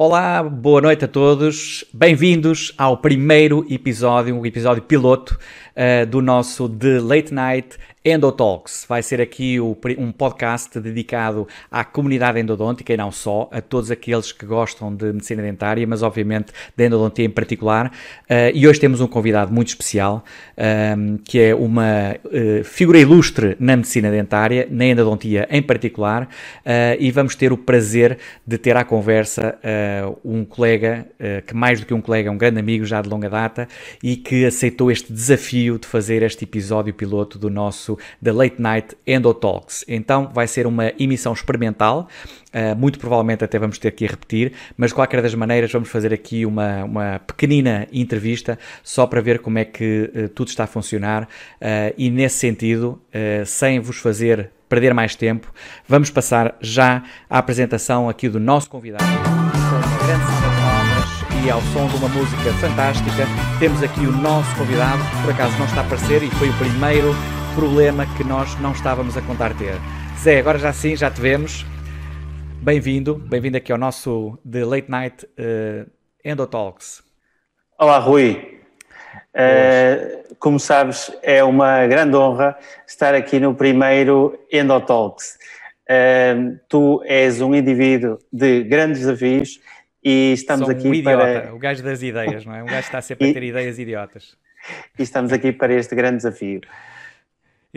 Olá, boa noite a todos. Bem-vindos ao primeiro episódio, um episódio piloto uh, do nosso The Late Night Endotalks. Vai ser aqui o, um podcast dedicado à comunidade endodôntica e não só, a todos aqueles que gostam de medicina dentária, mas obviamente de endodontia em particular. Uh, e hoje temos um convidado muito especial, um, ehm, que é uma uh, figura ilustre na medicina dentária, na endodontia em particular, uh, e vamos ter o prazer de ter à conversa um colega, que mais do que um colega, é um grande amigo já de longa data, e que aceitou este desafio de fazer este episódio piloto do nosso da Late Night Endo Talks. Então vai ser uma emissão experimental, uh, muito provavelmente até vamos ter que repetir, mas de qualquer das maneiras vamos fazer aqui uma, uma pequenina entrevista só para ver como é que uh, tudo está a funcionar uh, e nesse sentido, sem vos fazer perder mais tempo, vamos passar já à apresentação aqui do nosso convidado. E ao som de uma música fantástica, temos aqui o nosso convidado, que por acaso não está a aparecer e foi o primeiro problema que nós não estávamos a contar ter. Zé, agora já sim, já te vemos. Bem-vindo, bem-vindo aqui ao nosso The Late Night uh, Endotalks. Olá, Rui. Uh, como sabes, é uma grande honra estar aqui no primeiro Endotalks. Uh, tu és um indivíduo de grandes desafios e estamos Sou aqui um idiota, para... o gajo das ideias, não é? Um gajo está sempre a ter ideias idiotas. E estamos aqui para este grande desafio.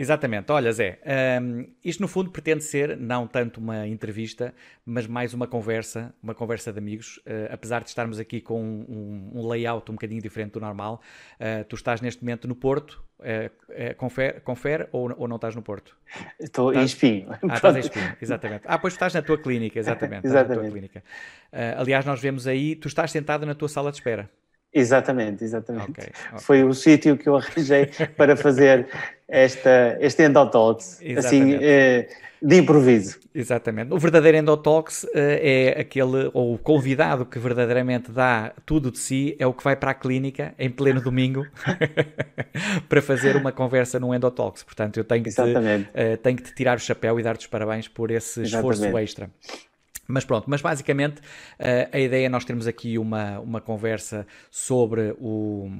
Exatamente. Olha, Zé, um, isto no fundo pretende ser não tanto uma entrevista, mas mais uma conversa, uma conversa de amigos. Uh, apesar de estarmos aqui com um, um, layout um bocadinho diferente do normal, uh, tu estás neste momento no Porto. Uh, confere, confere ou, ou, não estás no Porto? Estou estás... em espinho. Ah, estás em espinho, exatamente. Ah, pois estás na tua clínica, exatamente. exatamente. Clínica. aliás, nós vemos aí, tu estás sentado na tua sala de espera. Exatamente, exatamente. Okay, okay. Foi o sítio que eu arranjei para fazer esta, este Endotalks, assim, eh, de improviso. Exatamente. O verdadeiro Endotalks eh, é aquele, ou o convidado que verdadeiramente dá tudo de si, é o que vai para a clínica em pleno domingo para fazer uma conversa no Endotalks. Portanto, eu tenho que, te, uh, tenho que te tirar o chapéu e dar-te os parabéns por esse Exatamente. esforço extra. Mas pronto, mas basicamente uh, a ideia é nós termos aqui uma, uma conversa sobre o,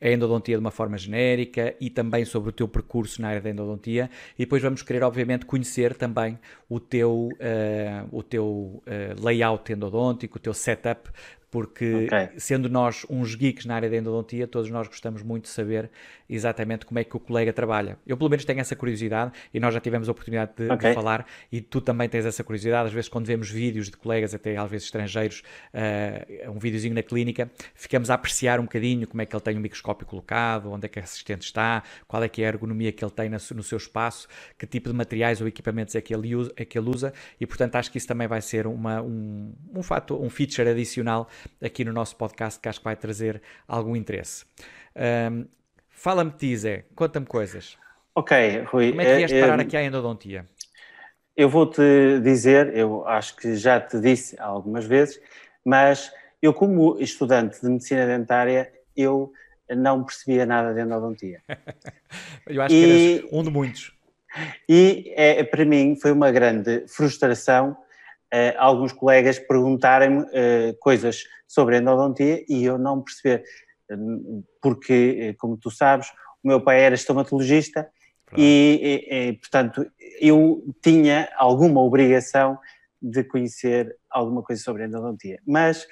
a endodontia de uma forma genérica e também sobre o teu percurso na área da endodontia e depois vamos querer obviamente conhecer também o teu, uh, o teu uh, layout endodôntico, o teu setup porque okay. sendo nós uns geeks na área da endodontia, todos nós gostamos muito de saber exatamente como é que o colega trabalha. Eu pelo menos tenho essa curiosidade e nós já tivemos a oportunidade de, okay. de falar e tu também tens essa curiosidade. Às vezes quando vemos vídeos de colegas, até às vezes estrangeiros, uh, um videozinho na clínica, ficamos a apreciar um bocadinho como é que ele tem o microscópio colocado, onde é que a assistente está, qual é que é a ergonomia que ele tem no seu espaço, que tipo de materiais ou equipamentos é que ele usa, é que ele usa e portanto acho que isso também vai ser uma, um, um fato, um feature adicional aqui no nosso podcast que acho que vai trazer algum interesse. Um, Fala-me Zé, conta-me coisas. Ok, Rui. Como é que vieste é, parar aqui à endodontia? Eu vou-te dizer, eu acho que já te disse algumas vezes, mas eu como estudante de medicina dentária, eu não percebia nada de endodontia. eu acho e, que eras um de muitos. E é, para mim foi uma grande frustração Uh, alguns colegas perguntarem-me uh, coisas sobre endodontia e eu não perceber, porque, como tu sabes, o meu pai era estomatologista e, e, e, portanto, eu tinha alguma obrigação de conhecer alguma coisa sobre endodontia. Mas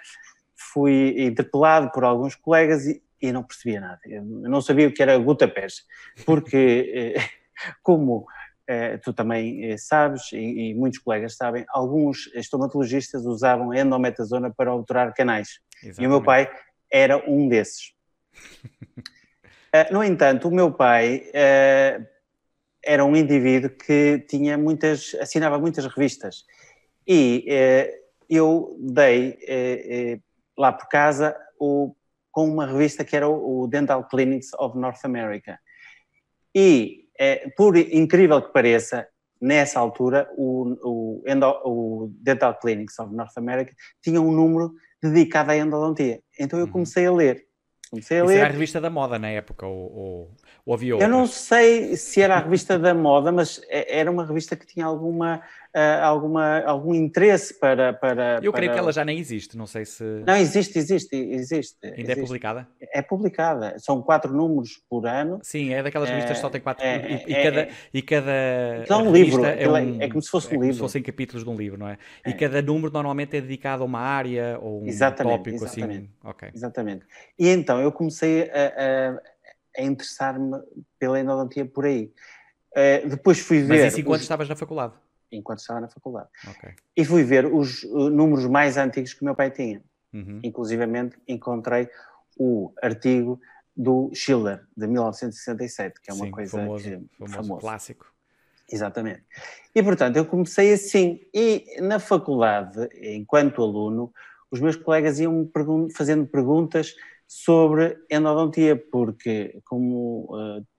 fui interpelado por alguns colegas e, e não percebia nada. Eu não sabia o que era gutapés, porque, como eh, tu também eh, sabes, e, e, muitos colegas sabem, alguns estomatologistas usavam endometazona para obturar canais. Exatamente. E o meu pai era um desses. uh, no entanto, o meu pai uh, era um indivíduo que tinha muitas, assinava muitas revistas. E uh, eu dei lá por casa o, com uma revista que era o, o Dental Clinics of North America. E por incrível que pareça, nessa altura, o, o, o, Dental Clinics of North America tinha um número dedicado à endodontia. Então eu uhum. comecei a ler. Comecei a Isso ler. era a revista da moda na época, ou, ou, ou havia Eu não sei se era a revista da moda, mas era uma revista que tinha alguma uh, alguma, algum interesse para. para Eu creio para... que ela já nem existe, não sei se. Não, existe, existe, existe. Ainda existe. é publicada? É publicada. São quatro números por ano. Sim, é daquelas revistas que só tem quatro. É, e, e é, cada. é, E cada é um livro, é, um, é, como se fosse um é livro. Como se fossem capítulos de um livro, não é? E cada número normalmente é dedicado a uma área ou um exatamente, tópico exatamente, assim. Okay. Exatamente. E então eu comecei a, a, a interessar-me pela endodontia por aí. Uh, depois fui ver. Mas isso enquanto os... estavas na faculdade? Enquanto estava na faculdade. Okay. E fui ver os uh, números mais antigos que o meu pai tinha. Uhum. Inclusivamente encontrei o artigo do Schiller, de 1967, que é uma Sim, coisa famoso, que, famoso, famoso. clássico. Exatamente. E portanto, eu comecei assim. E na faculdade, enquanto aluno, os meus colegas iam pergun fazendo perguntas sobre endodontia, porque como. Uh,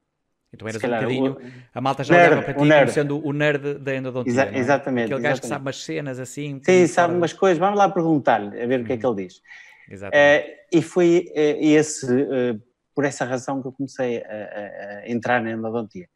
então eras um bocadinho. O, a malta já nerd, olhava para ti como sendo o nerd da endodontia. Exa é? Exatamente. Aquele gajo exatamente. que sabe umas cenas assim. Sim, sabe umas coisas. Vamos lá perguntar-lhe, a ver o que é que ele diz. Exatamente. Uh, e foi uh, esse, uh, por essa razão que eu comecei a, a entrar na endodontia.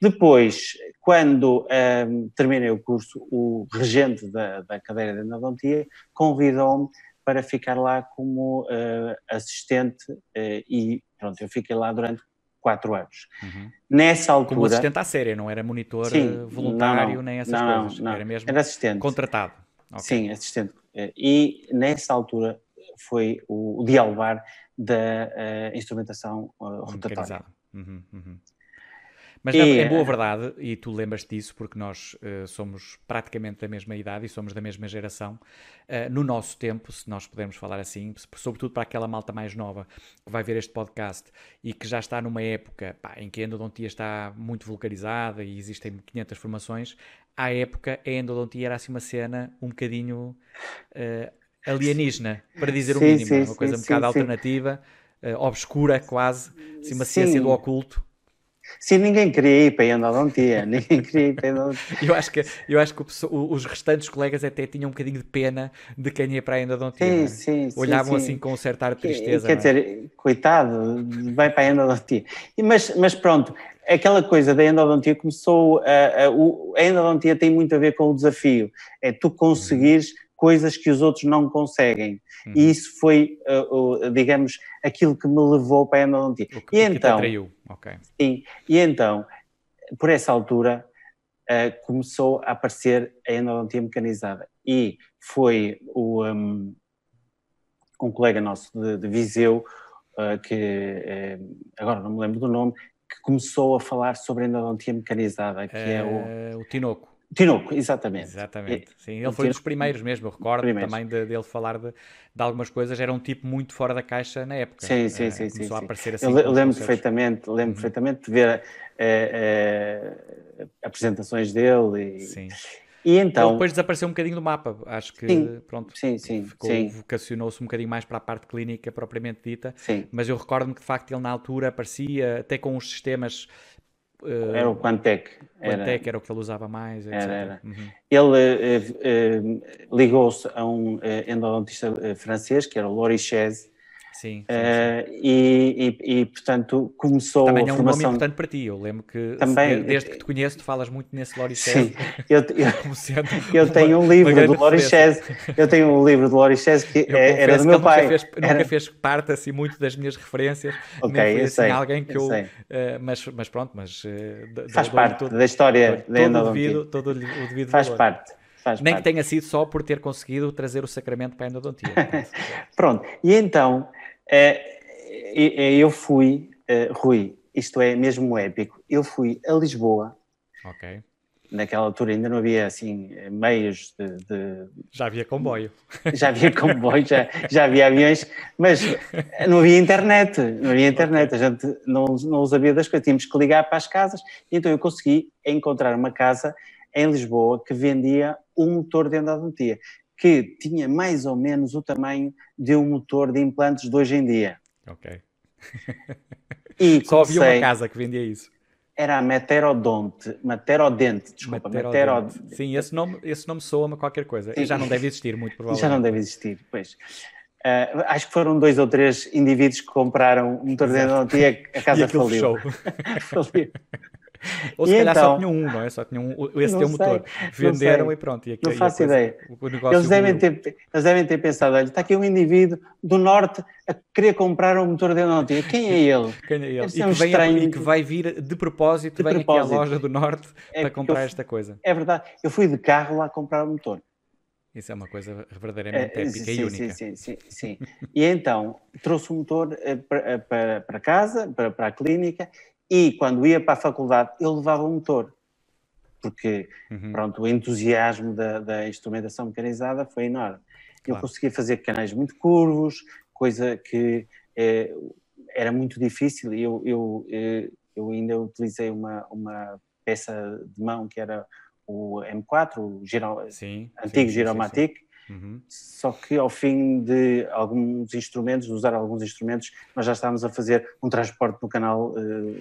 Depois, quando um, terminei o curso, o regente da, da cadeira de endodontia convidou-me para ficar lá como uh, assistente uh, e pronto, eu fiquei lá durante quatro anos. Uhum. Nessa altura... Como assistente à séria, não era monitor sim, voluntário não, nem essas não, coisas, não, era mesmo era assistente. contratado. Okay. Sim, assistente. E nessa altura foi o, o dialvar da uh, instrumentação rotatória. Uhum, uhum. Mas e, é boa verdade, e tu lembras disso porque nós uh, somos praticamente da mesma idade e somos da mesma geração. Uh, no nosso tempo, se nós pudermos falar assim, sobretudo para aquela malta mais nova que vai ver este podcast e que já está numa época pá, em que a endodontia está muito vulgarizada e existem 500 formações, à época a endodontia era assim uma cena um bocadinho uh, alienígena, para dizer sim, o mínimo, sim, uma coisa sim, um bocado alternativa, obscura quase, assim, uma ciência do oculto. Sim, ninguém queria ir para a endodontia, ninguém queria ir para a endodontia. Eu acho que, eu acho que o, os restantes colegas até tinham um bocadinho de pena de quem ia para a endodontia. Sim, é? sim, Olhavam sim, assim com um certo ar de tristeza. Quer dizer, coitado, vai para a endodontia. Mas, mas pronto, aquela coisa da endodontia começou, a, a, a endodontia tem muito a ver com o desafio, é tu conseguires uhum. coisas que os outros não conseguem. Uhum. E isso foi, uh, uh, digamos, aquilo que me levou para a endodontia. O que, e então, te atraiu. Okay. Sim, e então, por essa altura, uh, começou a aparecer a endodontia mecanizada. E foi o, um, um colega nosso de, de Viseu, uh, que agora não me lembro do nome, que começou a falar sobre a endodontia mecanizada, que é, o... O Tinoco. Tinoco, exatamente. Exatamente. Sim, ele foi um dos primeiros mesmo, eu recordo primeiros. também de, dele falar de, de, algumas coisas, era um tipo muito fora da caixa na época. Sim, sim, sim. Começou sim, a aparecer assim. Eu lembro perfeitamente, lembro uhum. perfeitamente de ver eh, eh, apresentações dele e, sim. e então... Ele depois desapareceu um bocadinho do mapa, acho que, sim, pronto, sim, sim, ficou, sim. vocacionou-se um bocadinho mais para a parte clínica propriamente dita, sim. mas eu recordo-me que de facto ele na altura aparecia até com os sistemas Uh, era o Quantec. Quantec era o que ele usava mais. Etc. Era, era. Uhum. Ele uh, uh, ligou-se a um endodontista francês, que era o Lorichez, Sim, sim, sim. E, e, e, portanto, começou Também a é um formação... nome importante para ti. Eu lembro que, Também, desde que te conheço, tu falas muito nesse Lorichez. Sim, eu, eu, eu tenho um livro do Lorichez, eu tenho um livro do Lorichez que eu é, era do meu pai. Nunca fez, era... nunca fez parte assim muito das minhas referências. Ok, Nem foi eu assim sei, alguém que eu. eu uh, mas, mas pronto, mas. Uh, Faz parte todo, da história todo, da endodontia. Devido, todo o devido Faz valor. parte. Faz Nem parte. que tenha sido só por ter conseguido trazer o sacramento para a endodontia. Pronto, e então eu fui, Rui, isto é mesmo épico, eu fui a Lisboa. Ok. Naquela altura ainda não havia assim meios de. de... Já havia comboio. Já havia comboio, já, já havia aviões, mas não havia internet. Não havia internet, a gente não, não sabia das coisas. Tínhamos que ligar para as casas. Então eu consegui encontrar uma casa em Lisboa que vendia um motor de endodontia, que tinha mais ou menos o tamanho de um motor de implantes de hoje em dia. Ok. E Só comecei, havia uma casa que vendia isso. Era a Meterodonte, Meterodente, desculpa, Meterodente. Metero... Sim, esse nome, esse nome soa-me qualquer coisa. E já não deve existir, muito provavelmente. Já não deve existir, pois. Uh, acho que foram dois ou três indivíduos que compraram um motor de endodontia, a casa e faliu. faliu. Ou se e calhar então, só tinham um, não é? Só tinham um, esse teu motor. Venderam e pronto. E aqui, não faço ideia. Eles devem, ter, eles devem ter pensado, olha, está aqui um indivíduo do norte a querer comprar um motor de energia. Quem é ele? Quem é ele? E que, um vem, estranho... e que, vai vir de propósito, de vem propósito. aqui à loja do norte é para comprar eu, esta coisa. É verdade. Eu fui de carro lá comprar o motor. Isso é uma coisa verdadeiramente é, épica sim, e única. Sim, sim, sim. sim. e então trouxe o motor eh, para, para, para casa, para, para a clínica, e quando ia para a faculdade ele levava o motor. Porque, uhum. pronto, o entusiasmo da, da instrumentação mecanizada foi enorme. Claro. Eu conseguia fazer canais muito curvos, coisa que eh, era muito difícil. Eu, eu, eh, eu ainda utilizei uma, uma peça de mão que era o M4, o Giro, sim, antigo sim, Giromatic, uhum. só que ao fim de alguns instrumentos, de usar alguns instrumentos, nós já estávamos a fazer um transporte no canal uh,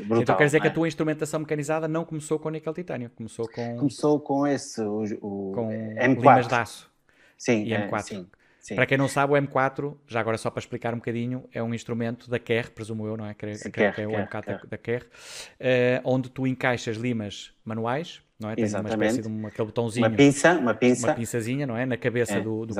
brutal. Então quer dizer é? que a tua instrumentação mecanizada não começou com níquel titânio, começou com... Começou com esse, o, o com M4. limas de aço. Sim, e M4. É, sim. Sim. Para quem não sabe, o M4, já agora só para explicar um bocadinho, é um instrumento da Kerr, presumo eu, não é? Que, que é o M4 da Kerr, uh, onde tu encaixas limas manuais, não é? Tem Exatamente. uma espécie de um, aquele botãozinho. Uma pinça, uma pinça. Uma pinçazinha, não é? Na cabeça é, do, do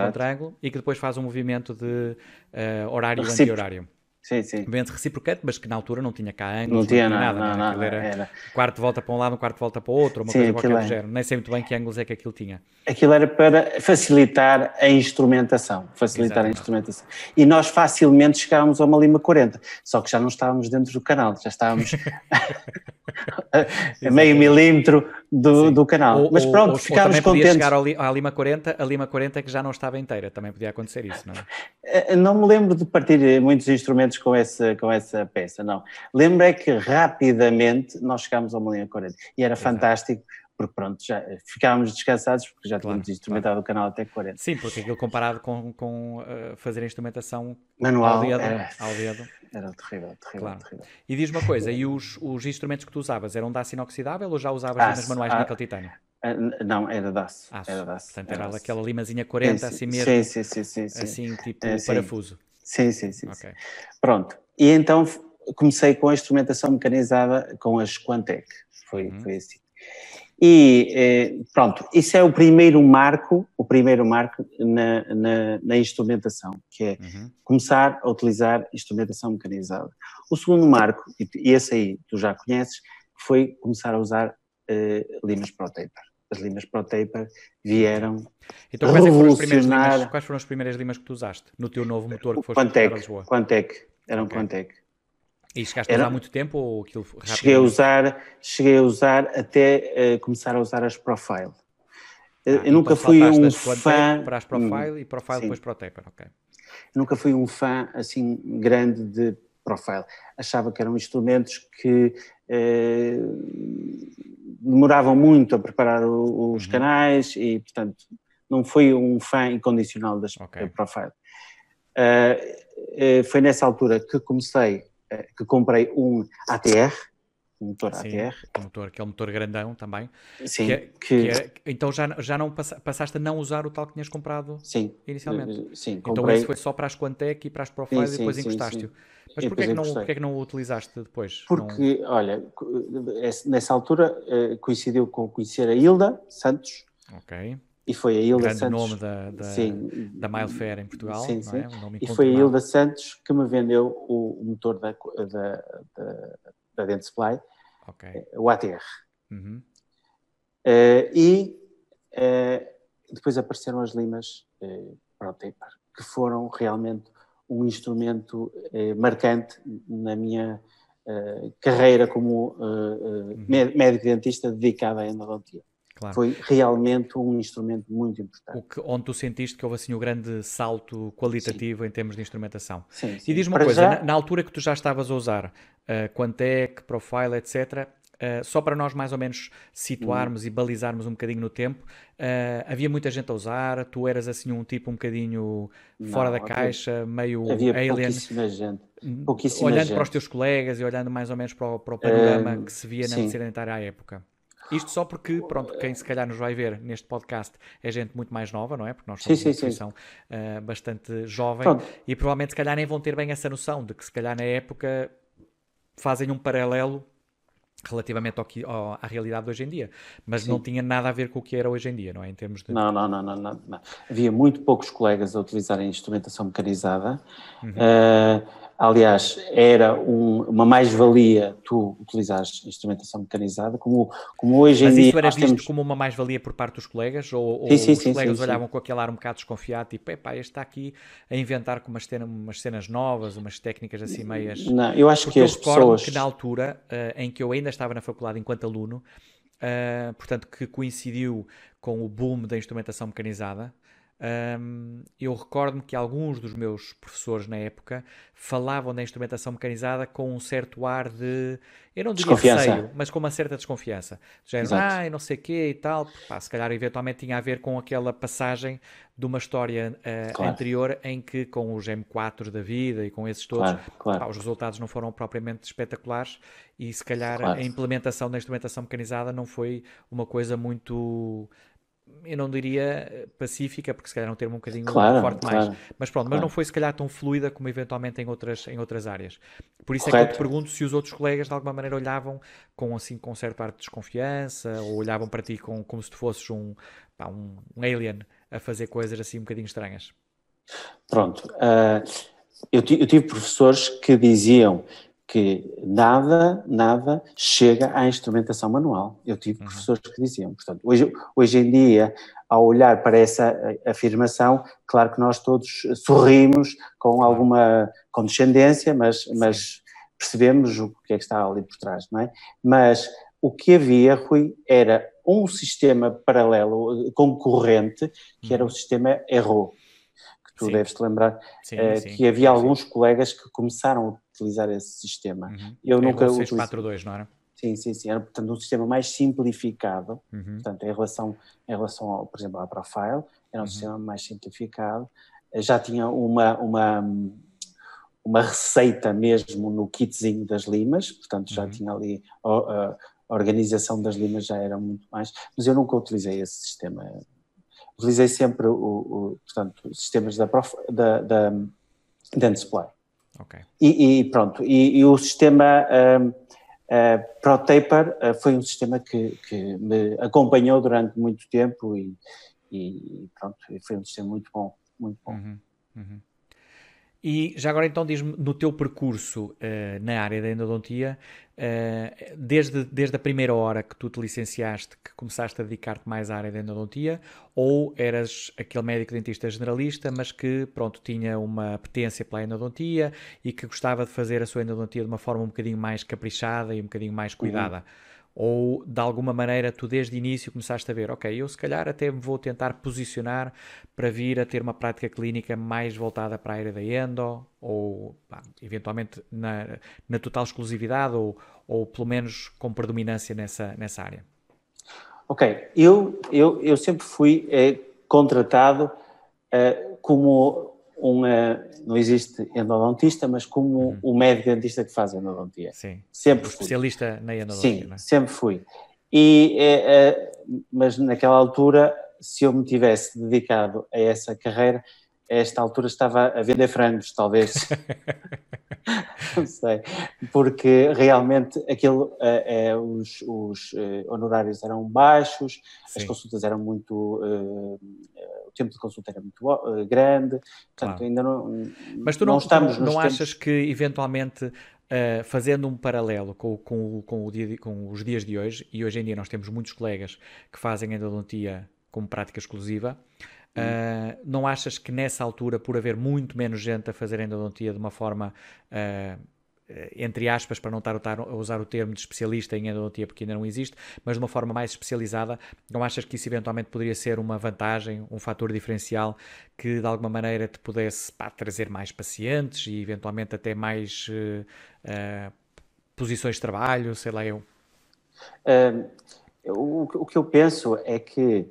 e que depois faz um movimento de uh, horário anti-horário. Sim, sim. Movimento reciprocante, mas que na altura não tinha cá ângulos, não tinha não nada. Não, não, não, era, era quarto volta para um lado, um quarto volta para o outro, uma sim, coisa qualquer do é. género. Nem sei muito bem que ângulos é que aquilo tinha. Aquilo era para facilitar a instrumentação, facilitar Exatamente. a instrumentação. E nós facilmente chegávamos a uma Lima 40, só que já não estávamos dentro do canal, já estávamos a meio milímetro do, do canal. Ou, Mas pronto, ou, ficámos ou contentes. chegar à Lima 40, a Lima 40 é que já não estava inteira, também podia acontecer isso, não é? Eh, não me lembro de partir muitos instrumentos com essa, com essa peça, não. Lembro é que rapidamente nós chegámos a uma Lima 40 e era Exato. fantástico porque pronto, já ficávamos descansados porque já claro, tínhamos instrumentado claro. o canal até 40. Sim, porque aquilo comparado com, com uh, fazer a instrumentação manual ao dedo, era, ao dedo. era terrível, terrível, claro. terrível. E diz uma coisa, e os, os instrumentos que tu usavas eram de aço inoxidável ou já usavas aço, manuais de níquel titânio? Não, era de aço. aço. Era de aço. Portanto, era, era aquela limazinha 40, sim, assim mesmo. Sim, sim, sim. sim, sim. Assim, tipo é, parafuso. Sim, sim, sim. Okay. Pronto. E então comecei com a instrumentação mecanizada com as Quantec. Foi, uhum. foi assim. E eh, pronto, isso é o primeiro marco, o primeiro marco na, na, na instrumentação, que é uhum. começar a utilizar instrumentação mecanizada. O segundo marco, e esse aí tu já conheces, foi começar a usar eh, limas Pro Taper. As limas Pro Taper vieram então, quais, é foram limas, quais foram as primeiras limas que tu usaste no teu novo motor que foste Quantec, a Lisboa? Quantec, eram okay. Quantec. E chegaste Era, a usar muito tempo ou aquilo? Cheguei a usar, cheguei a usar até uh, começar a usar as Profile. Ah, eu então nunca fui um fã... Para as Profile hum, e Profile sim. depois para o Taper, ok. Eu nunca fui um fã assim grande de Profile. Achava que eram instrumentos que eh, demoravam muito a preparar o, os uhum. canais e, portanto, não fui um fã incondicional das okay. Profile. Uh, foi nessa altura que comecei eh, que comprei um ATR, um motor Sim, ATR. Um motor, que é um motor grandão também. Sim. Que, é, que... que é, então já, já não passaste a não usar o tal que tinhas comprado sim, inicialmente? Eh, sim, comprei... Então esse foi só para as Quantec e para as Profile sim, e depois encostaste-o. Mas porquê é, que não, porquê é que não o utilizaste depois? Porque, não... olha, nessa altura eh, coincidiu com conhecer a Hilda Santos. Ok. E foi a Hilda Grande Santos. nome da, da, sim, da Milefair em Portugal. Sim, sim. É? Um e foi a Hilda Santos que me vendeu o, motor da, da, da, da Dentsply, okay. o ATR. Uhum. Uh, e uh, depois apareceram as limas uh, para o taper, que foram realmente um instrumento marcante na minha carreira como uhum. médico dentista dedicado à endodontia. Claro. Foi realmente um instrumento muito importante. Que, onde tu sentiste que houve assim o um grande salto qualitativo sim. em termos de instrumentação. Sim, sim. E diz-me uma coisa, já... na, na, altura que tu já estavas a usar uh, Quantec, Profile, etc., Uh, só para nós mais ou menos situarmos hum. e balizarmos um bocadinho no tempo, uh, havia muita gente a usar, tu eras assim um tipo um bocadinho fora Não, da havia, caixa, meio havia alien. Pouquíssima gente. Pouquíssima olhando gente. para os teus colegas e olhando mais ou menos para o, para o panorama uh, que se via na dentária à época. Isto só porque, pronto, quem se calhar nos vai ver neste podcast é gente muito mais nova, não é? Porque nós somos sim, uma instituição uh, bastante jovem pronto. e provavelmente se calhar nem vão ter bem essa noção de que se calhar na época fazem um paralelo relativamente ao que, ao, à realidade de hoje em dia, mas Sim. não tinha nada a ver com o que era hoje em dia, não é? Em termos de... Não, não, não, não, não, não. Havia muito poucos colegas a utilizarem instrumentação mecanizada. Uhum. Uh, Aliás, era um, uma mais-valia tu utilizares instrumentação mecanizada, como, como hoje Mas em dia. Mas isso era visto temos... como uma mais-valia por parte dos colegas? Ou, sim, sim, os sim, colegas olhavam com aquele ar um bocado desconfiado, tipo, epá, este está aqui a inventar com umas, cena, umas cenas novas, umas técnicas assim meias. Não, eu acho Porque que as pessoas. que na altura uh, em que eu ainda estava na faculdade enquanto aluno, uh, portanto, que coincidiu com o boom da instrumentação mecanizada. Um, eu recordo-me que alguns dos meus professores na época falavam da instrumentação mecanizada com um certo ar de, eu não diria receio, mas com uma certa desconfiança. Já ah, não sei o quê e tal. Pá, se calhar eventualmente tinha a ver com aquela passagem de uma história uh, claro. anterior em que com os M4 da vida e com esses todos, claro, claro. Pá, os resultados não foram propriamente espetaculares e se calhar a implementação da instrumentação mecanizada não foi uma coisa muito eu não diria eh, pacífica, porque se calhar é um termo um bocadinho claro, forte claro, mais, mas pronto, claro. mas não foi se calhar tão fluida como eventualmente em outras, em outras áreas. Por isso Correto. é que eu te pergunto se os outros colegas de alguma maneira olhavam com assim com certo ar de desconfiança ou olhavam para ti com, como se tu fosses um, pá, um, um alien a fazer coisas assim um bocadinho estranhas. Pronto, uh, eu, eu tive professores que diziam que nada, nada chega à instrumentação manual. Eu tive uhum. professores que diziam. Portanto, hoje, hoje em dia, ao olhar para essa afirmação, claro que nós todos sorrimos com alguma condescendência, mas, mas percebemos o que é que está ali por trás, não é? Mas o que havia, Rui, era um sistema paralelo, concorrente, que era o uhum. sistema Erro, que tu sim. deves te lembrar, sim, sim, que havia alguns colegas que começaram utilizar esse sistema. Uhum. Eu é nunca 642, não era? Sim, sim, sim. Era, portanto, um sistema mais simplificado, uhum. portanto, em relação, em relação ao, por exemplo, à Profile, era um uhum. sistema mais simplificado. Já tinha uma, uma, uma receita mesmo no kitzinho das limas, portanto, já uhum. tinha ali a, a organização das limas já era muito mais, mas eu nunca utilizei esse sistema. Utilizei sempre o, o portanto, os sistemas da, Prof, da, da, da. Okay. E, e, pronto, e, e o sistema uh, uh, ProTaper uh, foi um sistema que, que, me acompanhou durante muito tempo e, e pronto, foi um sistema muito bom, muito bom. Uhum, uhum. E já agora então diz-me, no teu percurso uh, na área da endodontia, uh, desde, desde a primeira hora que tu te licenciaste, que começaste a dedicar-te mais à área da endodontia, ou eras aquele médico dentista generalista, mas que, pronto, tinha uma apetência pela endodontia e que gostava de fazer a sua endodontia de uma forma um bocadinho mais caprichada e um bocadinho mais cuidada? Uhum. Ou de alguma maneira tu desde o início começaste a ver, ok, eu se calhar até vou tentar posicionar para vir a ter uma prática clínica mais voltada para a área da endo, ou pá, eventualmente na, na total exclusividade, ou, ou pelo menos com predominância nessa, nessa área? Ok, eu, eu, eu sempre fui eh, contratado eh, como um, não existe endodontista, mas como uhum. o médico dentista que faz endodontia. Sim. Sempre fui. Especialista na endodontia. Sim, é? sempre fui. E, é, é, mas naquela altura, se eu me tivesse dedicado a essa carreira, a esta altura estava a vender frangos, talvez. não sei, porque realmente aquilo, é, os, os uh, honorários eram baixos, Sim. as consultas eram muito. O tempo de consulta era muito grande, portanto, claro. ainda não. Mas tu não, não estamos. não achas que eventualmente. Uh, fazendo um paralelo com, com, com, o dia, com, os dias de hoje, e hoje em dia nós temos muitos colegas que fazem endodontia como prática exclusiva, Uh, não achas que nessa altura, por haver muito menos gente a fazer endodontia de uma forma, uh, entre aspas, para não estar a usar o termo de especialista em endodontia, porque ainda não existe, mas de uma forma mais especializada, não achas que isso eventualmente poderia ser uma vantagem, um fator diferencial que de alguma maneira te pudesse pá, trazer mais pacientes e eventualmente até mais uh, posições de trabalho, sei lá eu? O, o, que eu penso é que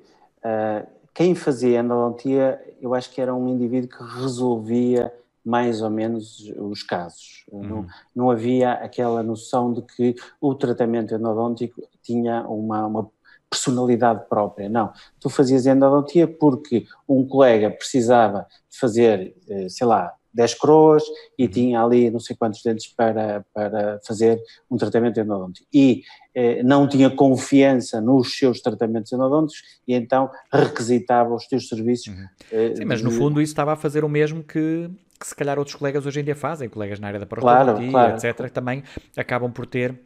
quem fazia endodontia, eu acho que era um indivíduo que resolvia mais ou menos os casos. Uhum. Não, não havia aquela noção de que o tratamento endodôntico tinha uma, uma personalidade própria. Não, tu fazias endodontia porque um colega precisava fazer, eh, sei lá, 10 coroas e uhum. tinha ali não sei quantos dentes para, para fazer um tratamento endodôntico. E eh, não tinha confiança nos seus tratamentos endodônticos e então requisitava os seus serviços. Uhum. Eh, Sim, mas no fundo isso estava a fazer o mesmo que, que se calhar outros colegas hoje em dia fazem, colegas na área da parodontologia, claro, claro. etc., que também acabam por ter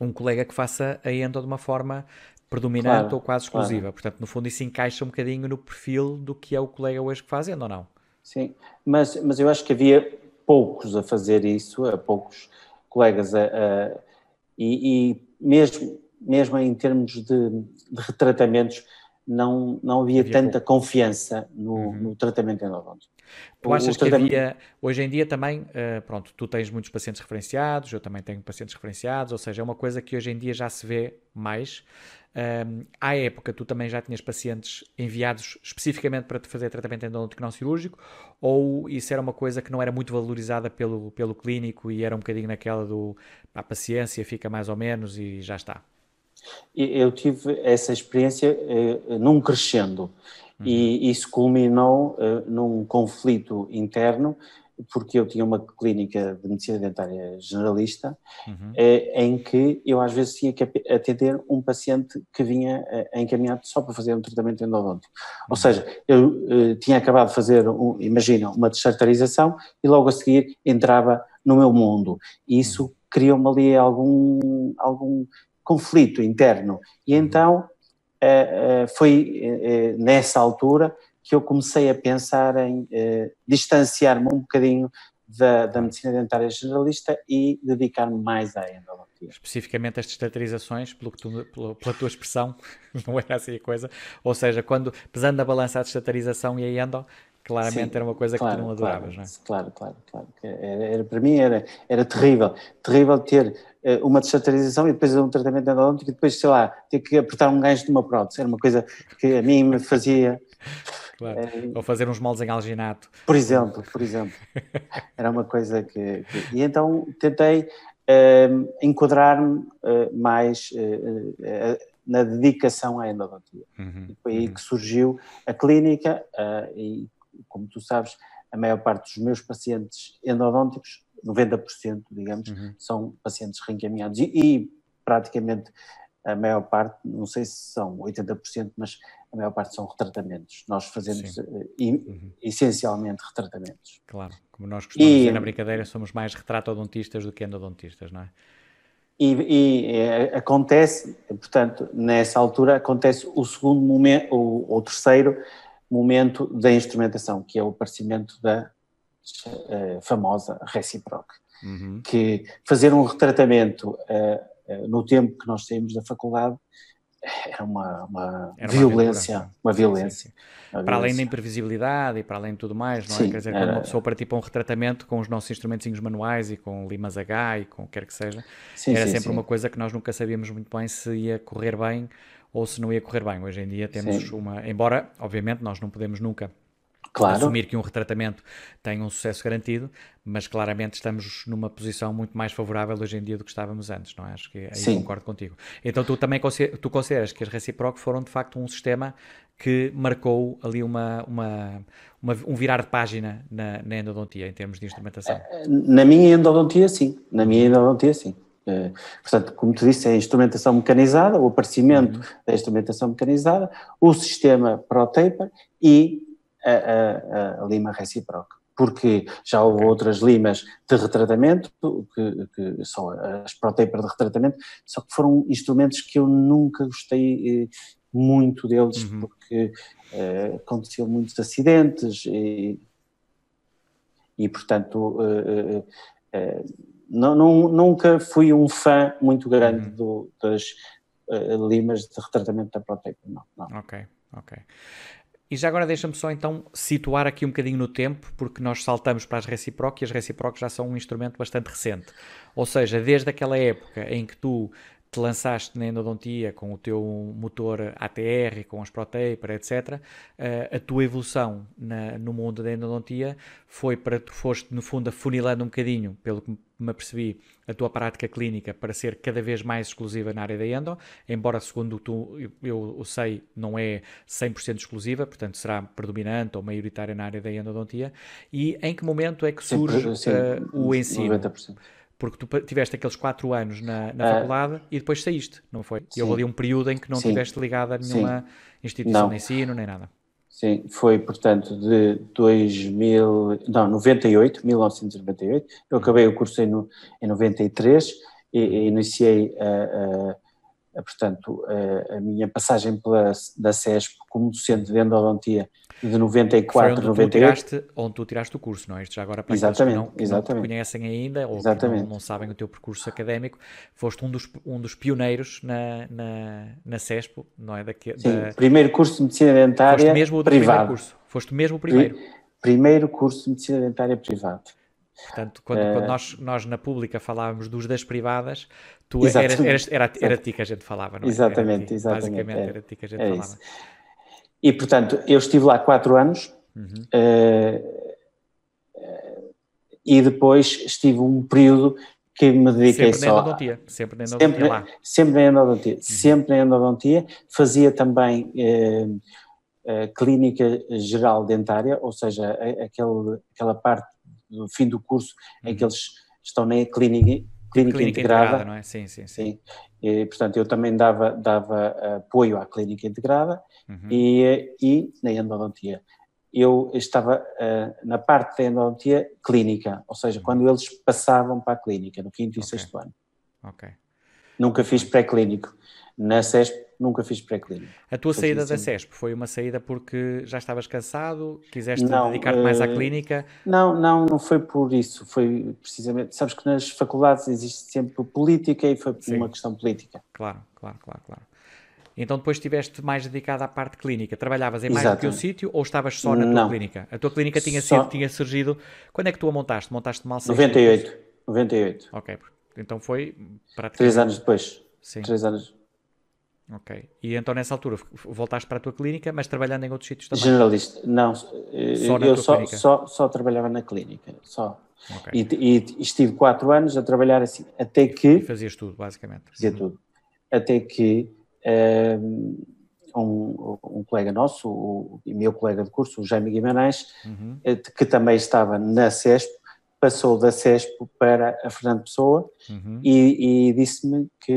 um colega que faça a endo de uma forma predominante claro, ou quase exclusiva. Portanto, no fundo, isso encaixa um bocadinho no perfil do que é o colega hoje que fazendo ou não? Sim, mas, mas eu acho que havia poucos a fazer isso, a poucos colegas a, a e, e, mesmo, mesmo em termos de, de retratamentos não, não havia, havia tanta pouco. confiança no, uhum. no tratamento endodôntico. Tu achas que havia, hoje em dia também, uh, pronto, tu tens muitos pacientes referenciados, eu também tenho pacientes referenciados, ou seja, é uma coisa que hoje em dia já se vê mais. Um, à época, tu também já tinhas pacientes enviados especificamente para te fazer tratamento endodôntico não cirúrgico, ou isso era uma coisa que não era muito valorizada pelo, pelo clínico e era um bocadinho naquela do a paciência fica mais ou menos e já está? Eu tive essa experiência uh, num crescendo uhum. e isso culminou uh, num conflito interno porque eu tinha uma clínica de medicina dentária generalista, uhum. eh, em que eu às vezes tinha que atender um paciente que vinha eh, encaminhado só para fazer um tratamento endodôntico. Uhum. Ou seja, eu eh, tinha acabado de fazer, um, imagina, uma desarterização e logo a seguir entrava no meu mundo. E isso uhum. criou-me ali algum, algum conflito interno. E uhum. então foi nessa altura que eu comecei a pensar em eh, distanciar-me um bocadinho da, da, medicina dentária generalista e dedicar-me mais à endodontia. Especificamente as estatarizações, pelo que tu, pela, pela tua expressão, não era assim a coisa, ou seja, quando pesando a balança a estatarização e a endo, claramente Sim, era uma coisa claro, que tu não adoravas, claro, não é? Claro, claro, claro. Era, era, para mim era, era terrível, terrível ter uh, uma destatarização e depois um tratamento endodôntico e depois, sei lá, ter que apertar um gancho de uma prótese, era uma coisa que a mim me fazia Claro. É, Ou fazer uns moldes em alginato. Por exemplo, por exemplo. Era uma coisa que. que... E então tentei uh, enquadrar-me uh, mais uh, na dedicação à endodontia. Uhum, e foi aí uhum. que surgiu a clínica e, como tu sabes, a maior parte dos meus pacientes endodônticos, 90%, digamos, uhum. são pacientes reencaminhados. E, e praticamente a maior parte, não sei se são 80%, mas a maior parte são retratamentos. Nós fazemos uh, uhum. essencialmente retratamentos. Claro, como nós costumamos e, dizer na brincadeira, somos mais retratodontistas do que endodontistas, não é? E, e é, acontece, portanto, nessa altura acontece o segundo momento, o, o terceiro momento da instrumentação, que é o aparecimento da uh, famosa reciproc. Uhum. Que fazer um retratamento uh, eh, no tempo que nós saímos da faculdade, era uma, uma, era violência, uma, uma violência. Sim, sim. Para violência. além da imprevisibilidade e para além de tudo mais, não é? Sim, Quer dizer, era... quando uma pessoa partir para um retratamento com os nossos instrumentos manuais e com limas H e com o que quer que seja, era sempre uma coisa que nós nunca sabíamos muito bem se ia correr bem ou se não ia correr bem. Hoje em dia temos uma, embora, obviamente, nós não podemos nunca claro. assumir que um retratamento tem um sucesso garantido, mas claramente estamos numa posição muito mais favorável hoje em dia do que estávamos antes, não é? Acho que aí Sim. concordo contigo. Então tu também tu consideras que as Reciproc foram de facto um sistema que marcou ali uma, uma, uma um virar de página na, na, endodontia em termos de instrumentação? Na minha endodontia, sim. Na minha endodontia, sim. Uh, portanto, como tu disse, é a instrumentação mecanizada, o aparecimento uhum. da instrumentação mecanizada, o sistema ProTaper e a, a, a lima recíproca porque já houve outras limas de retratamento, que, que são as protaper de retratamento, só que foram instrumentos que eu nunca gostei eh, muito deles, uhum. porque aconteciam muitos acidentes e, e portanto, eh, não, não, nunca fui um fã muito grande uhum. do, das limas de retratamento da protaper, não, não. Ok, ok. E já agora deixa-me só então situar aqui um bocadinho no tempo, porque nós saltamos para as Reciproc e as Reciproc já são um instrumento bastante recente. Ou seja, desde aquela época em que tu te lançaste na endodontia com o teu motor ATR, com os ProTaper, etc., a tua evolução na, no mundo da endodontia foi para tu foste, no fundo, afunilando um bocadinho, pelo que me apercebi, a tua prática clínica para ser cada vez mais exclusiva na área da endo, embora segundo tu, eu, eu sei, não é 100% exclusiva, portanto será predominante ou maioritária na área da endodontia, e em que momento é que surge sim, sim, uh, o ensino? 90% porque tu tiveste aqueles 4 anos na, na uh, faculdade e depois saíste, não foi? E houve ali um período em que não estiveste ligado a nenhuma sim. instituição não. de ensino nem nada. Sim, foi portanto de 2000, não, 98, 1998. Eu acabei o curso em, em 93 e, e iniciei a, a, a portanto a, a, minha passagem pela, da CESP como docente de endodontia de 94, Foi onde 98. Tu tiraste, onde tu tiraste o curso, não é? Isto já agora para exatamente, que não, que exatamente. não te conhecem ainda ou não, não, sabem o teu percurso académico, foste um dos, um dos pioneiros na, na, na CESPO, não é? Daqui, Sim, da... primeiro curso de medicina dentária foste mesmo privado. Curso. Foste mesmo o primeiro. Primeiro curso de medicina dentária privado. Portanto, quando, quando, nós, nós na pública falávamos dos das privadas, tu eras, eras, era, era ti que a gente falava, não é? Exatamente, exatamente. Basicamente é, era ti que a gente é falava. Isso. E, portanto, eu estive lá quatro anos uhum. uh, e depois estive um período que me dediquei sempre só... Na sempre na endodontia sempre, lá. Sempre na endodontia, uhum. sempre na endodontia. Fazia também uh, uh, clínica geral dentária, ou seja, aquele, aquela parte do fim do curso uhum. em que eles estão na clínica, clínica, clínica integrada, integrada, não é? Sim, sim, sim. sim. E, portanto, eu também dava, dava apoio à clínica integrada uhum. e, e na endodontia. Eu estava uh, na parte da endodontia clínica, ou seja, uhum. quando eles passavam para a clínica, no quinto e okay. sexto ano. Ok. Nunca fiz pré-clínico. Na CESP nunca fiz pré-clínico. A tua saída da CESP foi uma saída porque já estavas cansado, quiseste dedicar-te mais à eh, clínica? Não, não, não foi por isso, foi precisamente, sabes que nas faculdades existe sempre política e foi por Sim. uma questão política. Claro, claro, claro, claro. Então depois estiveste mais dedicado à parte clínica. Trabalhavas em mais do que um sítio ou estavas só na tua não. clínica? A tua clínica tinha, só... sido, tinha surgido... Quando é que tu a montaste? Montaste mal 98. 98. Ok. Então foi praticamente... Três anos depois. Sim. Três anos Ok. E então nessa altura voltaste para a tua clínica, mas trabalhando em outros sítios também? Generalista, não. Só eu só, só, só, trabalhava na clínica, só. Okay. E, e, estive quatro anos a trabalhar assim, até que... E fazias tudo, basicamente. Fazia uhum. tudo. Até que um, um, colega nosso, o, meu colega de curso, o Jaime Guimarães, uhum. Eh, que também estava na CESP, passou da CESP para a Fernando Pessoa uhum. e, e disse-me que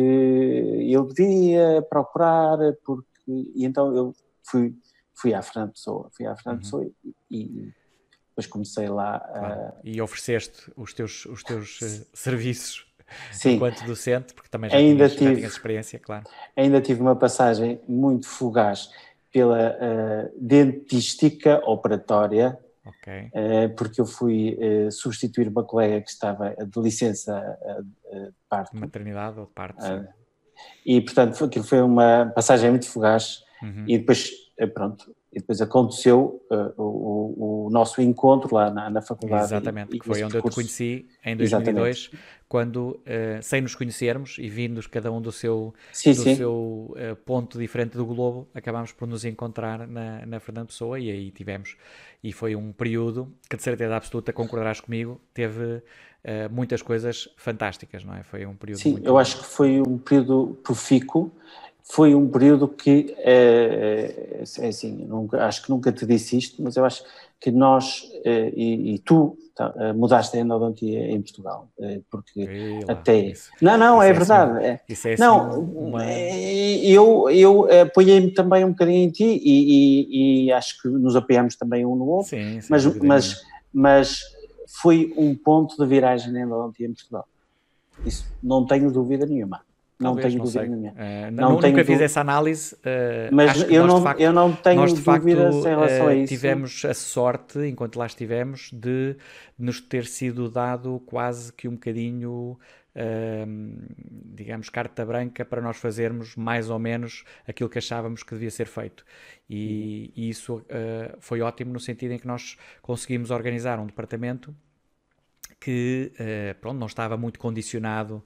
eu devia procurar, porque, e então eu fui, fui à Fernando Pessoa, fui à Fernando uhum. Pessoa e, e, depois comecei lá a... E ofereceste os teus, os teus uh, serviços Sim. enquanto docente, porque também já, ainda tinhas, tive, já tinhas experiência, claro. Ainda tive uma passagem muito fugaz pela uh, dentística operatória, Okay. Uh, porque eu fui uh, substituir uma colega que estava de licença de parte. Maternidade ou de parte, E, portanto, aquilo foi uma passagem muito fugaz uhum. e depois, pronto, e depois aconteceu o, o, nosso encontro lá na, na faculdade. Exatamente, e, que foi onde eu te conheci em 2002, Exatamente. quando, sem nos conhecermos e vindos cada um do seu, sim, do sim. seu ponto diferente do globo, acabámos por nos encontrar na, na Fernando Pessoa e aí tivemos e foi um período que, de certeza absoluta, concordarás comigo, teve uh, muitas coisas fantásticas, não é? Foi um período. Sim, eu acho que foi um período profícuo, foi um período que, é, é assim, nunca, acho que nunca te disse isto, mas eu acho que nós, eh, e, e tu, tá, mudaste a endodontia em Portugal, porque lá, até... Isso, não, não, é, é, verdade. Assim, é, isso é assim não, uma... eu, eu apoiei-me também um bocadinho em ti e, e, e, acho que nos apoiamos também um no outro, sim, mas, mas, mas foi um ponto de viragem na endodontia em Portugal. Isso não tenho dúvida nenhuma. Não Talvez, tenho não dúvida nenhuma. Uh, não, não nunca fiz essa análise. Uh, mas eu não, facto, eu não tenho nós, de dúvidas facto, em relação uh, a isso. Tivemos a sorte, enquanto lá estivemos, de nos ter sido dado quase que um bocadinho, digamos, carta branca para nós fazermos mais ou menos aquilo que achávamos que devia ser feito. E, e isso foi ótimo no sentido em que nós conseguimos organizar um departamento que pronto, não estava muito condicionado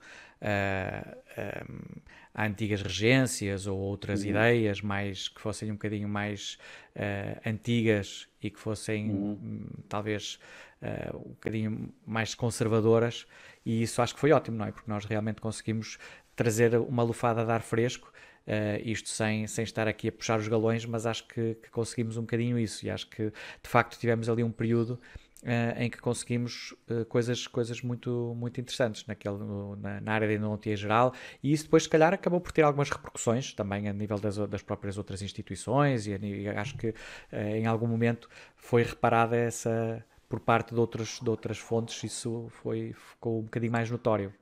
a antigas regências ou outras uhum. ideias mais que fossem um bocadinho mais uh, antigas e que fossem uhum. Hum, talvez uh, um bocadinho mais conservadoras e isso acho que foi ótimo, não é? Porque nós realmente conseguimos trazer uma lufada de ar fresco Uh, isto sem, sem estar aqui a puxar os galões, mas acho que, que, conseguimos um bocadinho isso e acho que de facto tivemos ali um período em que conseguimos uh, coisas, coisas muito, muito interessantes naquele, na, na, área da endodontia geral e isso depois se calhar acabou por ter algumas repercussões também a nível das, das próprias outras instituições e, e acho que em algum momento foi reparada essa por parte de, outros, de outras fontes, isso foi, ficou um bocadinho mais notório.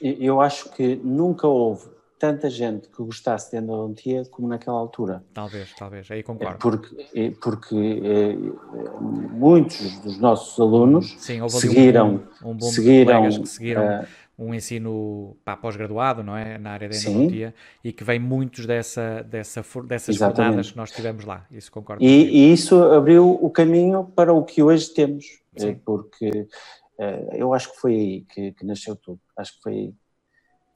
Eu acho que nunca houve tanta gente que gostasse de endodontia como naquela altura. Talvez, talvez, aí concordo. Porque, porque eh, muitos dos nossos alunos Sim, seguiram, um, um seguiram, que seguiram uh, um ensino pós-graduado, não é, na área da endodontia, e que vem muitos dessa, dessa, dessas exatamente. jornadas que nós tivemos lá, isso concordo. E, e, isso abriu o caminho para o que hoje temos, Sim. porque uh, eu acho que foi aí que, que nasceu tudo, acho que foi aí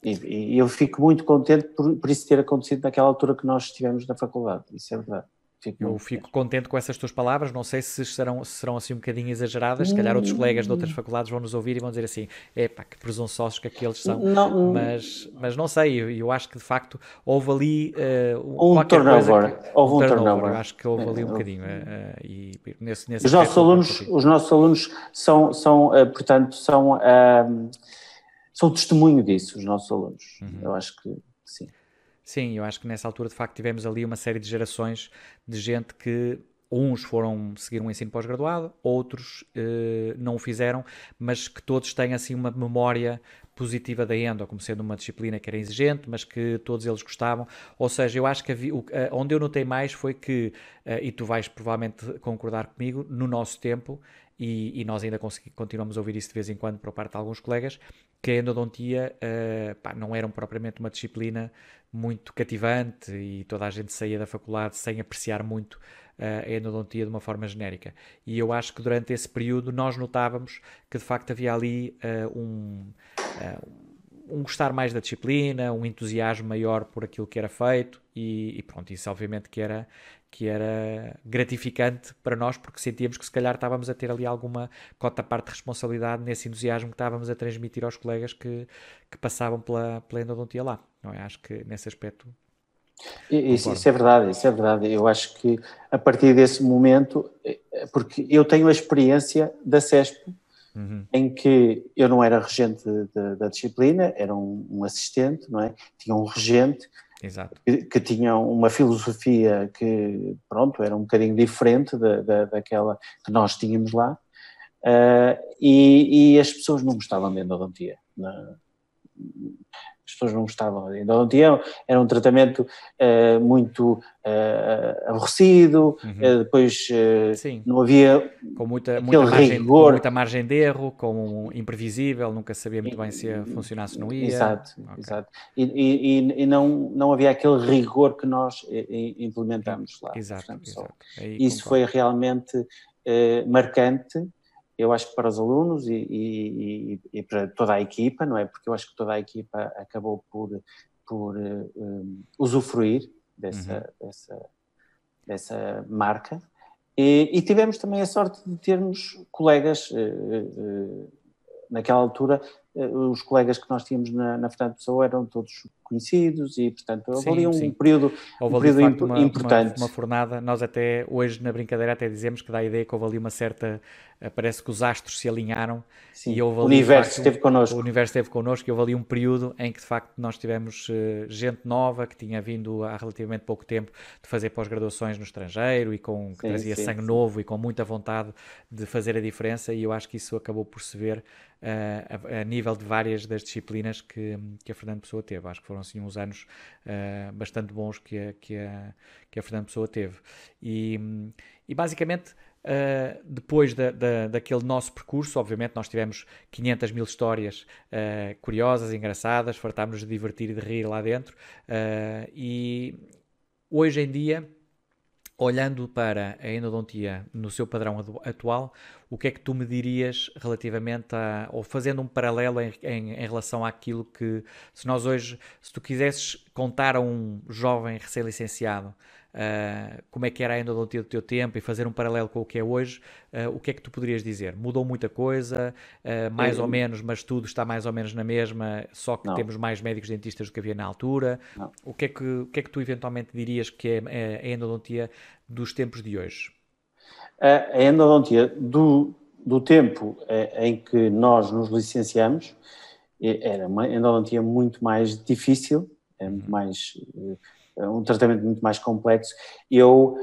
e, e, eu fico muito contente por, por isso ter acontecido naquela altura que nós estivemos na faculdade, isso é verdade. Fico eu fico contente com essas tuas palavras, não sei se serão, serão assim um bocadinho exageradas, se calhar outros colegas de outras faculdades vão nos ouvir e vão dizer assim, epá, que presunçosos que aqueles são, não, mas, mas não sei, eu, eu acho que de facto houve ali uh, um turnover, que, houve um, turnover, turnover. Eu acho que houve ali um é, bocadinho uh, e nesse, nesse os, nossos alunos, os nossos alunos são, são portanto, são são testemunho disso, os nossos alunos. Uhum. Eu acho que sim. Sim, eu acho que nessa altura de facto tivemos ali uma série de gerações de gente que uns foram seguir um ensino pós-graduado, outros eh, não o fizeram, mas que todos têm assim uma memória positiva da endo, como sendo uma disciplina que era exigente, mas que todos eles gostavam. Ou seja, eu acho que havia, o, onde eu notei mais foi que, eh, e tu vais provavelmente concordar comigo, no nosso tempo, e, e nós ainda continuamos a ouvir isso de vez em quando por parte de alguns colegas, que a endodontia uh, pá, não era propriamente uma disciplina muito cativante e toda a gente saía da faculdade sem apreciar muito uh, a endodontia de uma forma genérica. E eu acho que durante esse período nós notávamos que de facto havia ali uh, um, um gostar mais da disciplina, um entusiasmo maior por aquilo que era feito e, e pronto, isso obviamente que era, que era gratificante para nós porque sentíamos que se calhar estávamos a ter ali alguma cota parte de responsabilidade nesse entusiasmo que estávamos a transmitir aos colegas que, que passavam pela, pela endodontia lá. Não é? Acho que nesse aspecto. Isso, isso, é verdade, isso é verdade. Eu acho que a partir desse momento, eh, porque eu tenho a experiência da CESP, uhum. em que eu não era regente da disciplina, era um, um assistente, não é? Tinha um regente Exato. Que, que, tinham uma filosofia que, pronto, era um bocadinho diferente da, da daquela que nós tínhamos lá, uh, e, e, as pessoas não gostavam de endodontia. Não, as pessoas não gostavam de endodontia, era um tratamento uh, muito uh, aborrecido, uhum. uh, depois não havia com muita, muita, margem, com muita margem de erro, com um imprevisível, nunca sabia muito bem se ia funcionar, se não ia. Exato, okay. exato. E, e, e, não, não havia aquele rigor que nós implementamos lá. Exato, exato. Isso concordo. foi realmente marcante eu acho que para os alunos e, e, e, para toda a equipa, não é? Porque eu acho que toda a equipa acabou por, por um, eh, usufruir dessa, uhum. dessa, dessa marca. E, e, tivemos também a sorte de termos colegas uh, uh, naquela altura os colegas que nós tínhamos na, na Fernando Pessoa eram todos conhecidos e, portanto, houve sim, ali um sim. período, houve um período ali, facto, imp uma, importante. Uma, uma, fornada, nós até hoje na brincadeira até dizemos que dá a ideia que houve ali uma certa, eh, parece que os astros se alinharam sim. e houve ali, o universo facto, esteve connosco. O universo esteve connosco e houve ali um período em que de facto nós tivemos uh, gente nova que tinha vindo há relativamente pouco tempo de fazer pós-graduações no estrangeiro e com, que trazia sangue novo e com muita vontade de fazer a diferença e eu acho que isso acabou por se ver uh, a, a nível de várias das disciplinas que, que a Fernando Pessoa teve. Acho que foram assim uns anos uh, bastante bons que a, que a, que a Fernando Pessoa teve. E, e basicamente. Uh, depois da, da, daquele nosso percurso, obviamente nós tivemos 500 mil histórias uh, curiosas, engraçadas, fartámos de divertir e de rir lá dentro. Uh, e hoje em dia, olhando para a endodontia no seu padrão atual, o que é que tu me dirias relativamente a, ou fazendo um paralelo em, em, em relação àquilo que, se nós hoje, se tu quisesses contar a um jovem recém-licenciado uh, como é que era a endodontia do teu tempo e fazer um paralelo com o que é hoje, uh, o que é que tu poderias dizer? Mudou muita coisa, uh, mais ou menos, mas tudo está mais ou menos na mesma, só que não. temos mais médicos dentistas do que havia na altura. O que, é que, o que é que tu eventualmente dirias que é, é a endodontia dos tempos de hoje? A endodontia do, do tempo em que nós nos licenciamos era uma endodontia muito mais difícil, é uhum. mais é um tratamento muito mais complexo. Eu,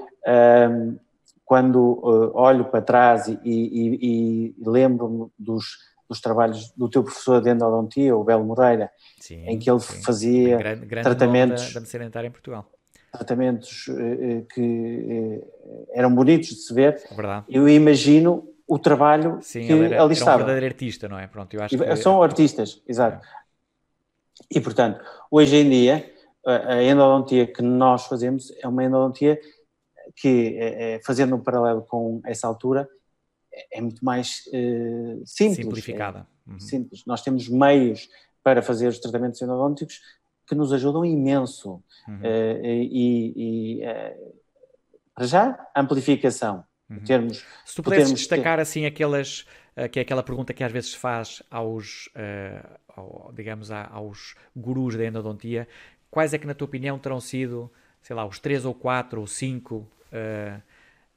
um, quando uh, olho para trás e, e, e lembro-me dos, dos trabalhos do teu professor de endodontia, o Belo Moreira, sim, em que ele sim. fazia grande, grande tratamentos da, da em Portugal. Tratamentos uh, que uh, eram bonitos de se ver. É verdade. Eu imagino o trabalho Sim, que era, ali estava. Era um verdadeiro artista, não é? Pronto, eu acho que... São artistas, exato. É. E, portanto, hoje em dia, a endodontia que nós fazemos é uma endodontia que, é, é, fazendo um paralelo com essa altura, é, é muito mais uh, simples. Simplificada. É, uhum. Simples. Nós temos meios para fazer os tratamentos endodônticos que nos ajudam imenso. Uhum. Uh, e, e uh, para já, amplificação. Uhum. Termos, Se tu pudesses destacar ter... assim aquelas que é aquela pergunta que às vezes se faz aos, uh, ao, digamos, aos gurus da endodontia, quais é que, na tua opinião, terão sido, sei lá, os três ou quatro ou cinco uh,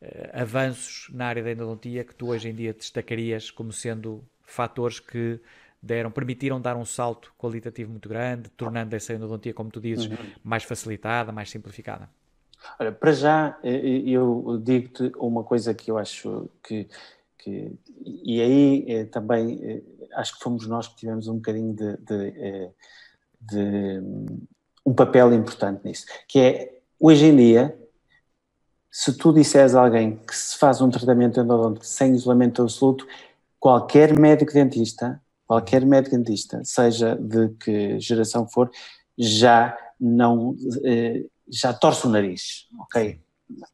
uh, avanços na área da endodontia que tu hoje em dia destacarias como sendo fatores que deram, permitiram dar um salto qualitativo muito grande, tornando essa endodontia, como tu dizes, uhum. mais facilitada, mais simplificada? Olha, para já, eu digo-te uma coisa que eu acho que, que e aí eh, também acho que fomos nós que tivemos um bocadinho de, de, de um papel importante nisso, que é, hoje em dia, se tu disseres a alguém que se faz um tratamento endodôntico sem isolamento absoluto, qualquer médico dentista, qualquer médico dentista, seja de que geração for, já não, eh, já torce o nariz, ok?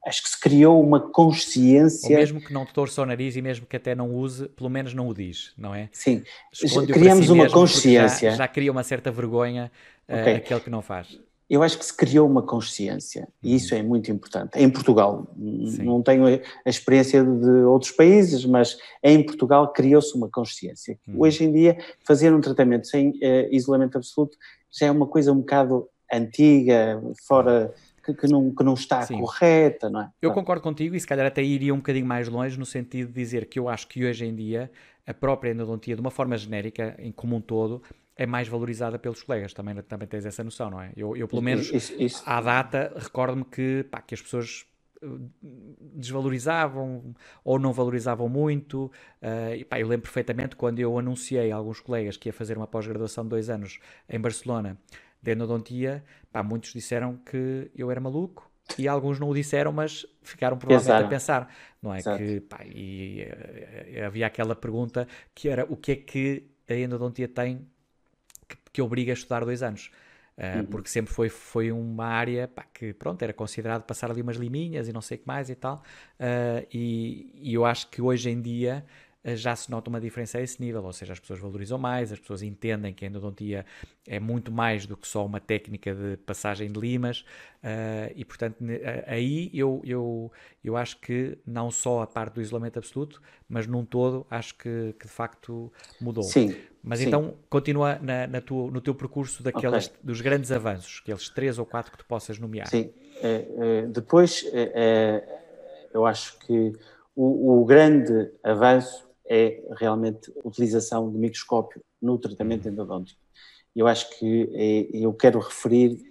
Acho que se criou uma consciência. Ou mesmo que não torça o nariz e mesmo que até não use, pelo menos não o diz, não é? Sim, criamos si uma consciência. Já, já, cria uma certa vergonha okay. aquele que não faz. Eu acho que se criou uma consciência e isso é muito importante. Em Portugal, Sim. não tenho a experiência de outros países, mas em Portugal criou-se uma consciência. Hum. Hoje em dia, fazer um tratamento sem uh, isolamento absoluto já é uma coisa um bocado antiga, fora que, que, não, que não está Sim. correta, não é? Eu concordo contigo e se calhar até iria um bocadinho mais longe no sentido de dizer que eu acho que hoje em dia a própria endodontia, de uma forma genérica, em como um todo, é mais valorizada pelos colegas, também, também tens essa noção, não é? Eu, eu pelo menos, isso, isso. à data, recordo-me que, pá, que as pessoas eh, desvalorizavam ou não valorizavam muito. Uh, e, pá, eu lembro perfeitamente quando eu anunciei a alguns colegas que ia fazer uma pós-graduação de dois anos em Barcelona de endodontia, pá, muitos disseram que eu era maluco e alguns não o disseram, mas ficaram provavelmente Exato. a pensar, não é? Exato. Que, pá, e, uh, havia aquela pergunta que era o que é que a endodontia tem que, obriga a estudar dois anos. Uh, uhum. Porque sempre foi, foi uma área pá, que, pronto, era considerado passar ali umas liminhas e não sei o que mais e tal. Uh, e, e, eu acho que hoje em dia já se nota uma diferença a esse nível, ou seja, as pessoas valorizam mais, as pessoas entendem que a endodontia é muito mais do que só uma técnica de passagem de limas, uh, e portanto aí eu, eu, eu acho que não só a parte do isolamento absoluto, mas num todo acho que, que de facto mudou. Sim. Mas sim. então continua na, na tua, no teu percurso daqueles, okay. dos grandes avanços, aqueles três ou quatro que tu possas nomear. Sim. É, é, depois, é, eu acho que o, o grande avanço é realmente a utilização do microscópio no tratamento endodôntico. Eu acho que é, eu quero referir,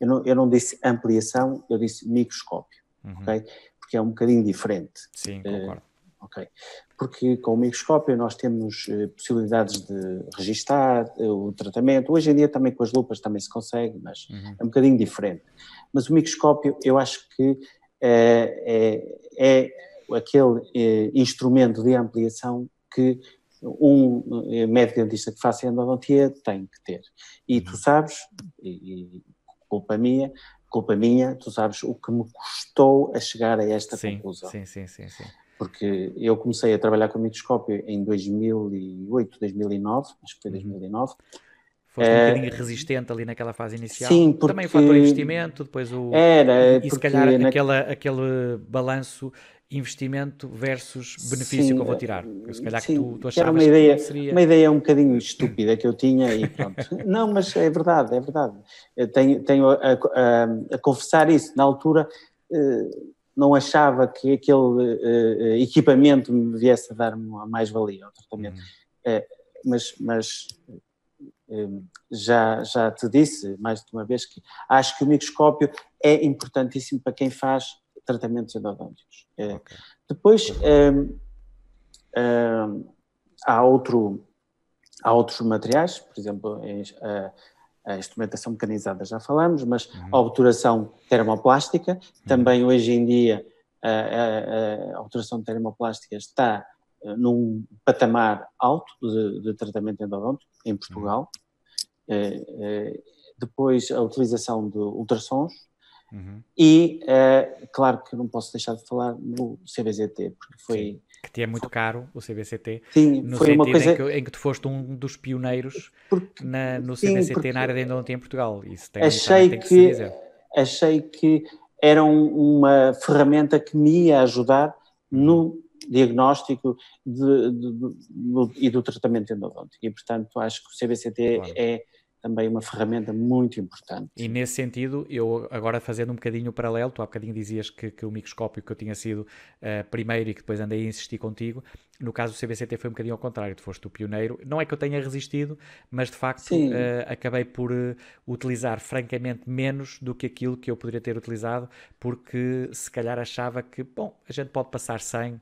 eu não, eu não, disse ampliação, eu disse microscópio, uhum. ok? Porque é um bocadinho diferente. Sim, eh, concordo. Uh, ok. Porque com o microscópio nós temos uh, possibilidades de registar uh, o tratamento. Hoje em dia também com as lupas também se consegue, mas uhum. é um bocadinho diferente. Mas o microscópio eu acho que é, é aquele eh, instrumento de ampliação que um eh, médico dentista que faça endodontia tem que ter. E tu uhum. sabes, e, e culpa minha, culpa minha, tu sabes o que me custou a chegar a esta sim, conclusão. Sim, sim, sim, sim. porque eu comecei a trabalhar com microscópio em 2008, 2009, acho que foi 2009. Uhum. Foste um é, bocadinho resistente ali naquela fase inicial. Sim, porque... Também o fator investimento, depois o... Era, E se calhar na... aquela, aquele balanço investimento versus benefício sim, que eu vou tirar. Eu, se calhar sim, que tu, tu achavas era uma ideia, que seria... Uma ideia um bocadinho estúpida que eu tinha e pronto. Não, mas é verdade, é verdade. Eu tenho, tenho a, a, a confessar isso. Na altura eh, não achava que aquele eh, equipamento me viesse a dar uma mais-valia ao tratamento. Uhum. Mas, mas já, já te disse mais de uma vez que acho que o microscópio é importantíssimo para quem faz tratamentos endodônticos. É. Okay. Depois um, um, há, outro, há outros materiais, por exemplo, a, a instrumentação mecanizada já falamos, mas uhum. a obturação termoplástica, uhum. também hoje em dia a, a, a obturação termoplástica está eh, num patamar alto de, de tratamento endodôntico em Portugal. Uhum. É, é, depois a utilização de ultrassons uhum. e, é, claro que não posso deixar de falar no CBZT, porque foi... Sim, que te é muito caro o CBCT, sim, no foi uma coisa... em, que, em que tu foste um dos pioneiros porque, na, no CBCT sim, na área de endodontia em Portugal. Isso tem, achei tem que, que Achei que era um, uma ferramenta que me ia ajudar no diagnóstico de, de, de, e do tratamento endodôntico. E, portanto, acho que o CBCT claro. é também uma ferramenta muito importante. E nesse sentido, eu agora fazendo um bocadinho o paralelo, tu há bocadinho dizias que, que o microscópio que eu tinha sido uh, primeiro e que depois andei a insistir contigo, no caso do CBCT foi um bocadinho ao contrário, tu foste o pioneiro. Não é que eu tenha resistido, mas de facto uh, acabei por uh, utilizar francamente menos do que aquilo que eu poderia ter utilizado, porque se calhar achava que, bom, a gente pode passar 100,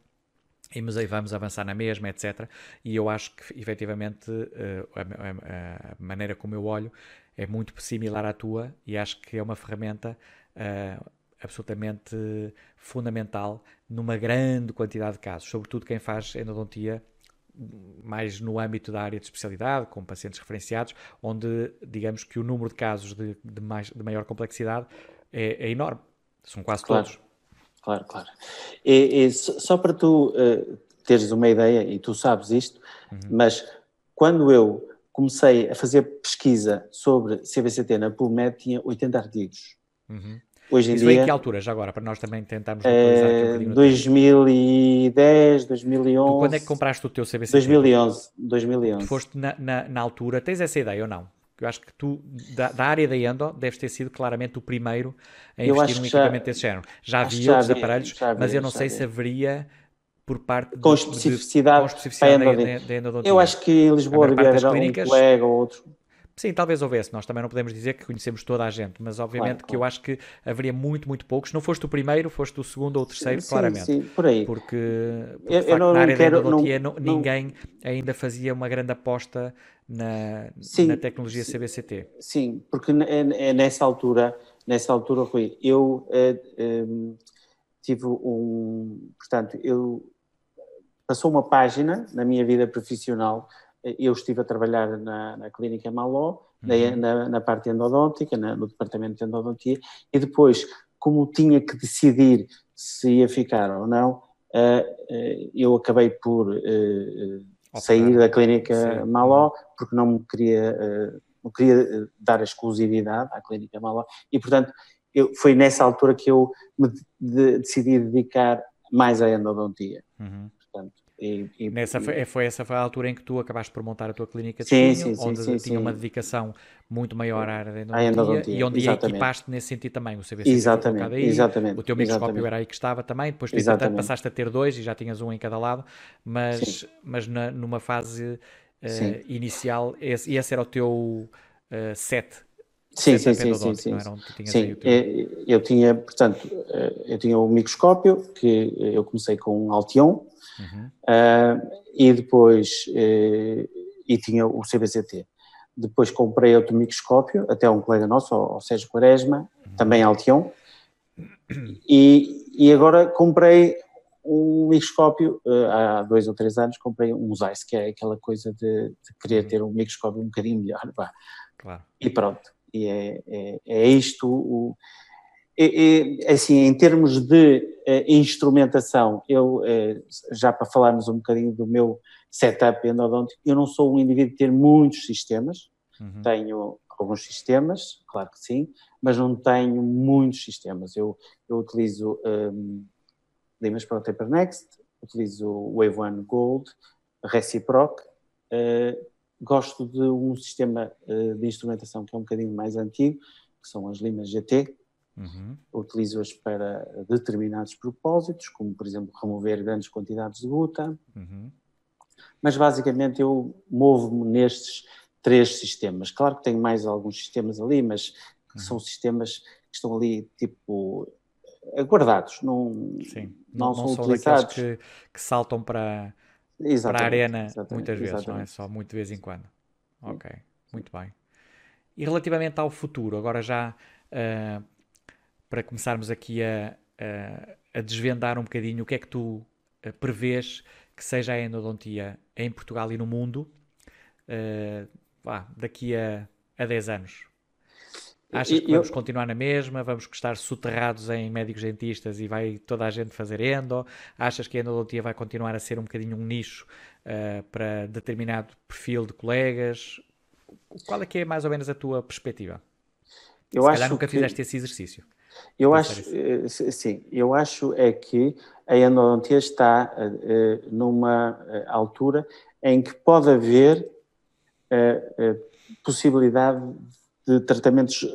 e mas aí vamos avançar na mesma, etc. E eu acho que efetivamente eh, a, maneira como eu olho é muito similar à tua e acho que é uma ferramenta uh, absolutamente fundamental numa grande quantidade de casos, sobretudo quem faz endodontia mais no âmbito da área de especialidade, com pacientes referenciados, onde digamos que o número de casos de, de, mais, de maior complexidade é, é enorme. São quase claro. todos claro, claro. E, e só para tu uh, teres uma ideia, e tu sabes isto, uhum. mas quando eu comecei a fazer pesquisa sobre CBCT na PubMed, tinha 80 artigos. Uhum. Hoje em Isso dia, em que altura, já agora, para nós também tentarmos localizar é, aqui um 2010, 2011... Tu quando é que compraste o teu CBCT? 2011, 2011. Tu foste na, na, na altura, tens essa ideia ou não? Eu acho que tu, da, da, área da Endo, deves ter sido claramente o primeiro a investir num equipamento desse género. Já havia outros havia, aparelhos, havia, mas eu não sei havia. se haveria por parte com de, especificidade, de, com especificidade da, da, da endodontia. Eu acho que em Lisboa havia clínicas, um colega ou outro. Sim, talvez houvesse. Nós também não podemos dizer que conhecemos toda a gente, mas obviamente claro, que claro. eu acho que haveria muito, muito poucos. Não foste o primeiro, foste o segundo ou o terceiro, sim, claramente. Sim, por aí. Porque, porque eu, facto, não, na área quero, da endodontia não, ninguém não... ainda fazia uma grande aposta na, sim, na tecnologia CBCT. Sim, porque é, é nessa altura, nessa altura, Rui, eu é, é, tive um, portanto, eu passou uma página na minha vida profissional eu estive a trabalhar na, na clínica Maló, uhum. na, na, parte endodôntica, na, no departamento de endodontia, e depois, como tinha que decidir se ia ficar ou não, uh, eu acabei por uh, sair da clínica Sim. Maló, porque não me queria, não queria dar a exclusividade à clínica Maló, e portanto eu, foi nessa altura que eu me de, decidi dedicar mais à endodontia. Uhum. Portanto, e, e, Nessa foi, foi, essa foi a altura em que tu acabaste por montar a tua clínica de sim, espinho, sim, onde sim, tinha uma dedicação muito maior à área da endodontia, e onde exatamente. equipaste nesse sentido também o CBC exatamente, aí, exatamente, o teu microscópio era aí que estava também, depois tu exatamente. passaste a ter dois e já tinhas um em cada lado, mas, mas na, numa fase uh, inicial, esse, esse era o teu uh, set Sim, sim, sim, sim, sim. sim eu tinha, portanto, eh, eu tinha o microscópio, que eu comecei com um Altion, uhum. uh, e depois, uh, e tinha o CBCT. Depois comprei outro microscópio, até um colega nosso, o Sérgio Quaresma, uhum. também Altion, e, e agora comprei um microscópio, uh, há dois ou três anos, comprei um Zeiss, que é aquela coisa de, de querer uhum. ter um microscópio um bocadinho melhor, Claro. E pronto. E é, é, é isto o, é, é, assim, em termos de é, instrumentação, eu, é, já para falarmos um bocadinho do meu setup endodôntico, eu não sou um indivíduo de ter muitos sistemas, uhum. tenho alguns sistemas, claro que sim, mas não tenho muitos sistemas. Eu, eu utilizo um, Limas para o Taper Next, utilizo Wave One Gold, Reciproc, uh, gosto de um sistema uh, de instrumentação que é um bocadinho mais antigo, que são as Limas GT, uhum. utilizo-as para determinados propósitos, como por exemplo remover grandes quantidades de guta, uhum. mas basicamente eu movo-me nestes três sistemas. Claro que tenho mais alguns sistemas ali, mas uhum. são sistemas que estão ali tipo guardados, não, Sim. não, não são, são utilizados. Que, que saltam para, para a arena muitas vezes, exatamente. não é só muito de vez em quando. Ok, muito bem. E relativamente ao futuro, agora já uh, para começarmos aqui a, a, a, desvendar um bocadinho o que é que tu uh, prevês que seja a endodontia em Portugal e no mundo uh, vá, daqui a, a 10 anos? Achas que vamos eu... continuar na mesma? Vamos estar soterrados em médicos dentistas e vai toda a gente fazer endo? Achas que a endodontia vai continuar a ser um bocadinho um nicho uh, para determinado perfil de colegas? Qual é que é mais ou menos a tua perspectiva? Eu Se calhar nunca que... fizeste esse exercício. Eu acho, eh, sim, eu acho é que a endodontia está uh, numa altura em que pode haver uh, possibilidade de tratamentos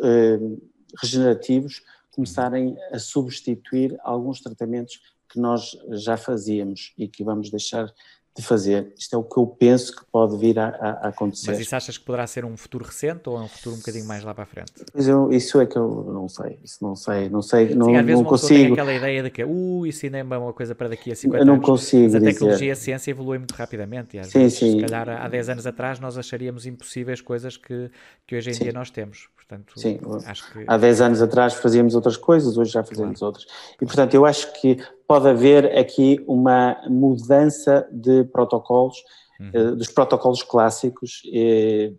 regenerativos começarem a substituir alguns tratamentos que nós já fazíamos e que vamos deixar de fazer. Isto é o que eu penso que pode vir a, a, acontecer. Mas isso achas que poderá ser um futuro recente ou é um futuro um bocadinho mais lá para a frente? Eu, isso é que eu não sei. Isso não sei, não sei, Sim, não, às vezes não consigo. Tem aquela ideia de que, uh, isso ainda é uma coisa para daqui a 50 eu não anos. Consigo Mas a tecnologia dizer. e a ciência evoluem muito rapidamente e às sim, vezes, sim. se calhar há 10 anos atrás nós acharíamos impossíveis coisas que, que hoje em sim. dia nós temos. Portanto, Sim, que... há 10 anos atrás fazíamos outras coisas, hoje já fazemos claro. outras. E, portanto, eu acho que pode haver aqui uma mudança de protocolos, uhum. Eh, dos protocolos clássicos, eh,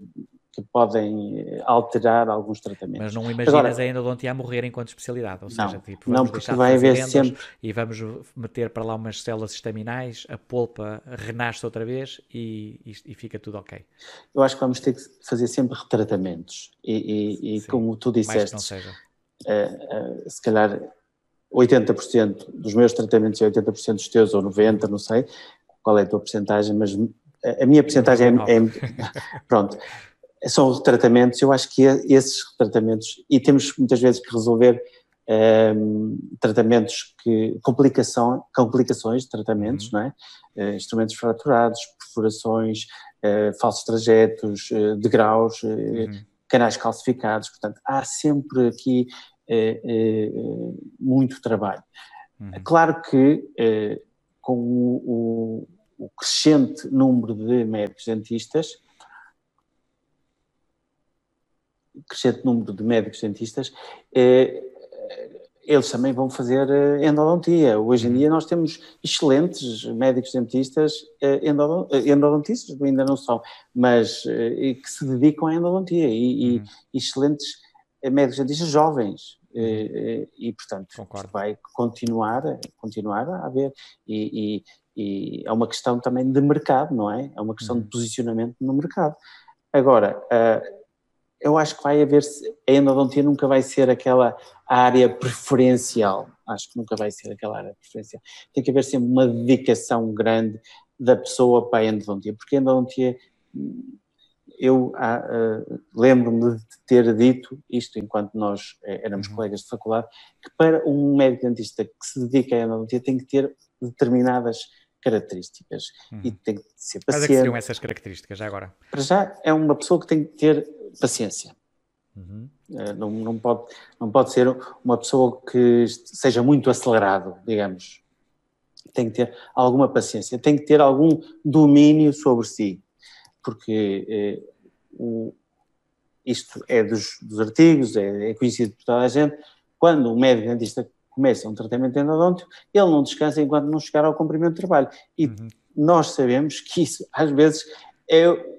que podem alterar alguns tratamentos. Mas não imaginas Agora, a endodontia a morrer enquanto especialidade, ou seja, não, tipo, vamos não, porque vai haver sempre... e vamos meter para lá umas células estaminais, a polpa renasce outra vez e, e, e, fica tudo ok. Eu acho que vamos ter que fazer sempre retratamentos e, e Sim, como tu disseste, uh, uh, se calhar 80% dos meus tratamentos e 80% dos teus, ou 90%, não sei qual é a tua porcentagem, mas a minha porcentagem é, é, pronto, são tratamentos, eu acho que esses tratamentos, e temos muitas vezes que resolver um, ehm, tratamentos que, complicação, complicações de tratamentos, uhum. não é? Uh, instrumentos fraturados, perfurações, uh, falsos trajetos, uh, degraus, uhum. canais calcificados, portanto, há sempre aqui muito trabalho. Uhum. Claro que com o, o, o crescente número de médicos dentistas, crescente número de médicos dentistas, eh, eles também vão fazer eh, endodontia. Hoje em dia nós temos excelentes médicos dentistas, eh, endodontistas ainda não são, mas que se dedicam à endodontia e, uhum. e excelentes médicos dentistas jovens. Uhum. E, portanto, Concordo. vai continuar, continuar a haver. E, e, e, é uma questão também de mercado, não é? É uma questão uhum. de posicionamento no mercado. Agora, eu acho que vai haver, a endodontia nunca vai ser aquela área preferencial, acho que nunca vai ser aquela área preferencial. Tem que haver sempre uma dedicação grande da pessoa para a endodontia, porque a endodontia, eu uh, lembro-me de ter dito isto enquanto nós eh, éramos uhum. colegas de faculdade, que para um médico dentista que se dedica à endodontia tem que ter determinadas características uhum. e tem que ser paciente. Quais é que seriam essas características já agora? Para já é uma pessoa que tem que ter paciência. Uhum. Eh, não, não, pode, não pode ser uma pessoa que seja muito acelerado, digamos. Tem que ter alguma paciência, tem que ter algum domínio sobre si, porque eh, o, isto é dos, dos artigos, é, é, conhecido por toda a gente. Quando o médico dentista começa um tratamento endodôntico, ele não descansa enquanto não chegar ao cumprimento de trabalho. E uhum. nós sabemos que isso, às vezes, é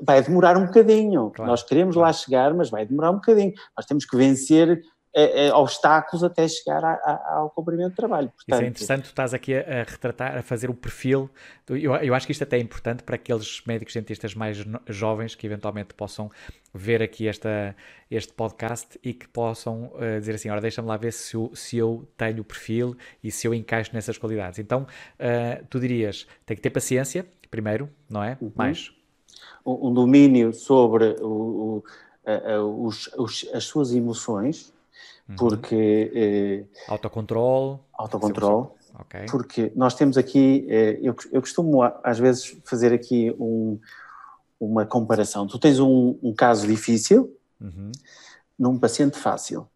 vai demorar um bocadinho. Claro, Nós queremos lá chegar, mas vai demorar um bocadinho. Nós temos que vencer é, é, obstáculos até chegar a, a, ao cumprimento do trabalho. Portanto, Isso é interessante, tu estás aqui a, a, retratar, a fazer o perfil. Eu, eu acho que isto até é importante para aqueles médicos dentistas mais jovens que eventualmente possam ver aqui esta, este podcast e que possam uh, dizer assim: ora, deixa-me lá ver se eu, se eu tenho o perfil e se eu encaixo nessas qualidades. Então, uh, tu dirias: tem que ter paciência, primeiro, não é? Uhum. Mais. Um, um, domínio sobre o, o, os, os, as suas emoções Uhum. porque... Eh, autocontrole. Autocontrole. Okay. Porque nós temos aqui, eh, eu, eu costumo às vezes fazer aqui um, uma comparação. Tu tens um, um caso difícil uhum. num paciente fácil.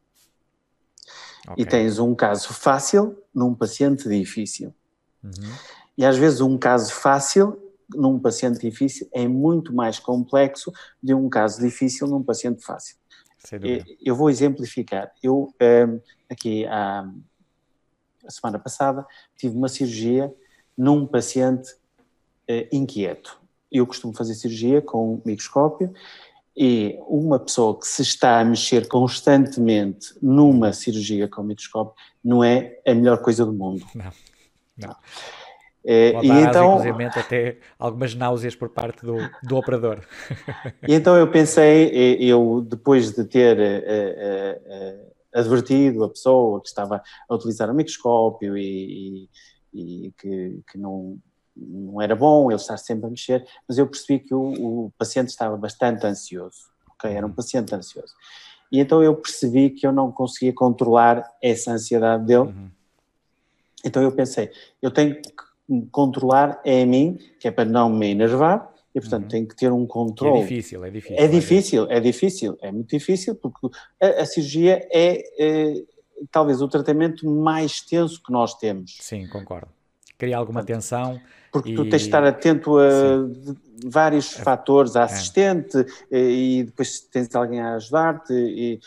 Okay. E tens um caso fácil num paciente difícil. Uhum. E às vezes um caso fácil num paciente difícil é muito mais complexo de um caso difícil num paciente fácil. Eu vou exemplificar. Eu, ehm, aqui a semana passada, tive uma cirurgia num paciente eh, inquieto. Eu costumo fazer cirurgia com microscópio e uma pessoa que se está a mexer constantemente numa cirurgia com microscópio não é a melhor coisa do mundo. Não, não. É, e dar, então, inclusive, até algumas náuseas por parte do, do operador. E então eu pensei, eu depois de ter uh, uh, advertido a pessoa que estava a utilizar o microscópio e, e, e que, que não, não era bom ele estar sempre a mexer, mas eu percebi que o, o paciente estava bastante ansioso, ok? Era um uhum. paciente ansioso. E então eu percebi que eu não conseguia controlar essa ansiedade dele. Uhum. Então eu pensei, eu tenho que controlar é a mim, que é para não me enervar, e portanto uhum. tem que ter um controle. É difícil, é difícil. É difícil, é difícil, é muito difícil, porque a, a cirurgia é, é, talvez o tratamento mais tenso que nós temos. Sim, concordo. Cria alguma portanto, tensão. Porque e... tu tens de estar atento a Sim. vários é. fatores, a é. assistente, é. e depois tens alguém a ajudar-te, e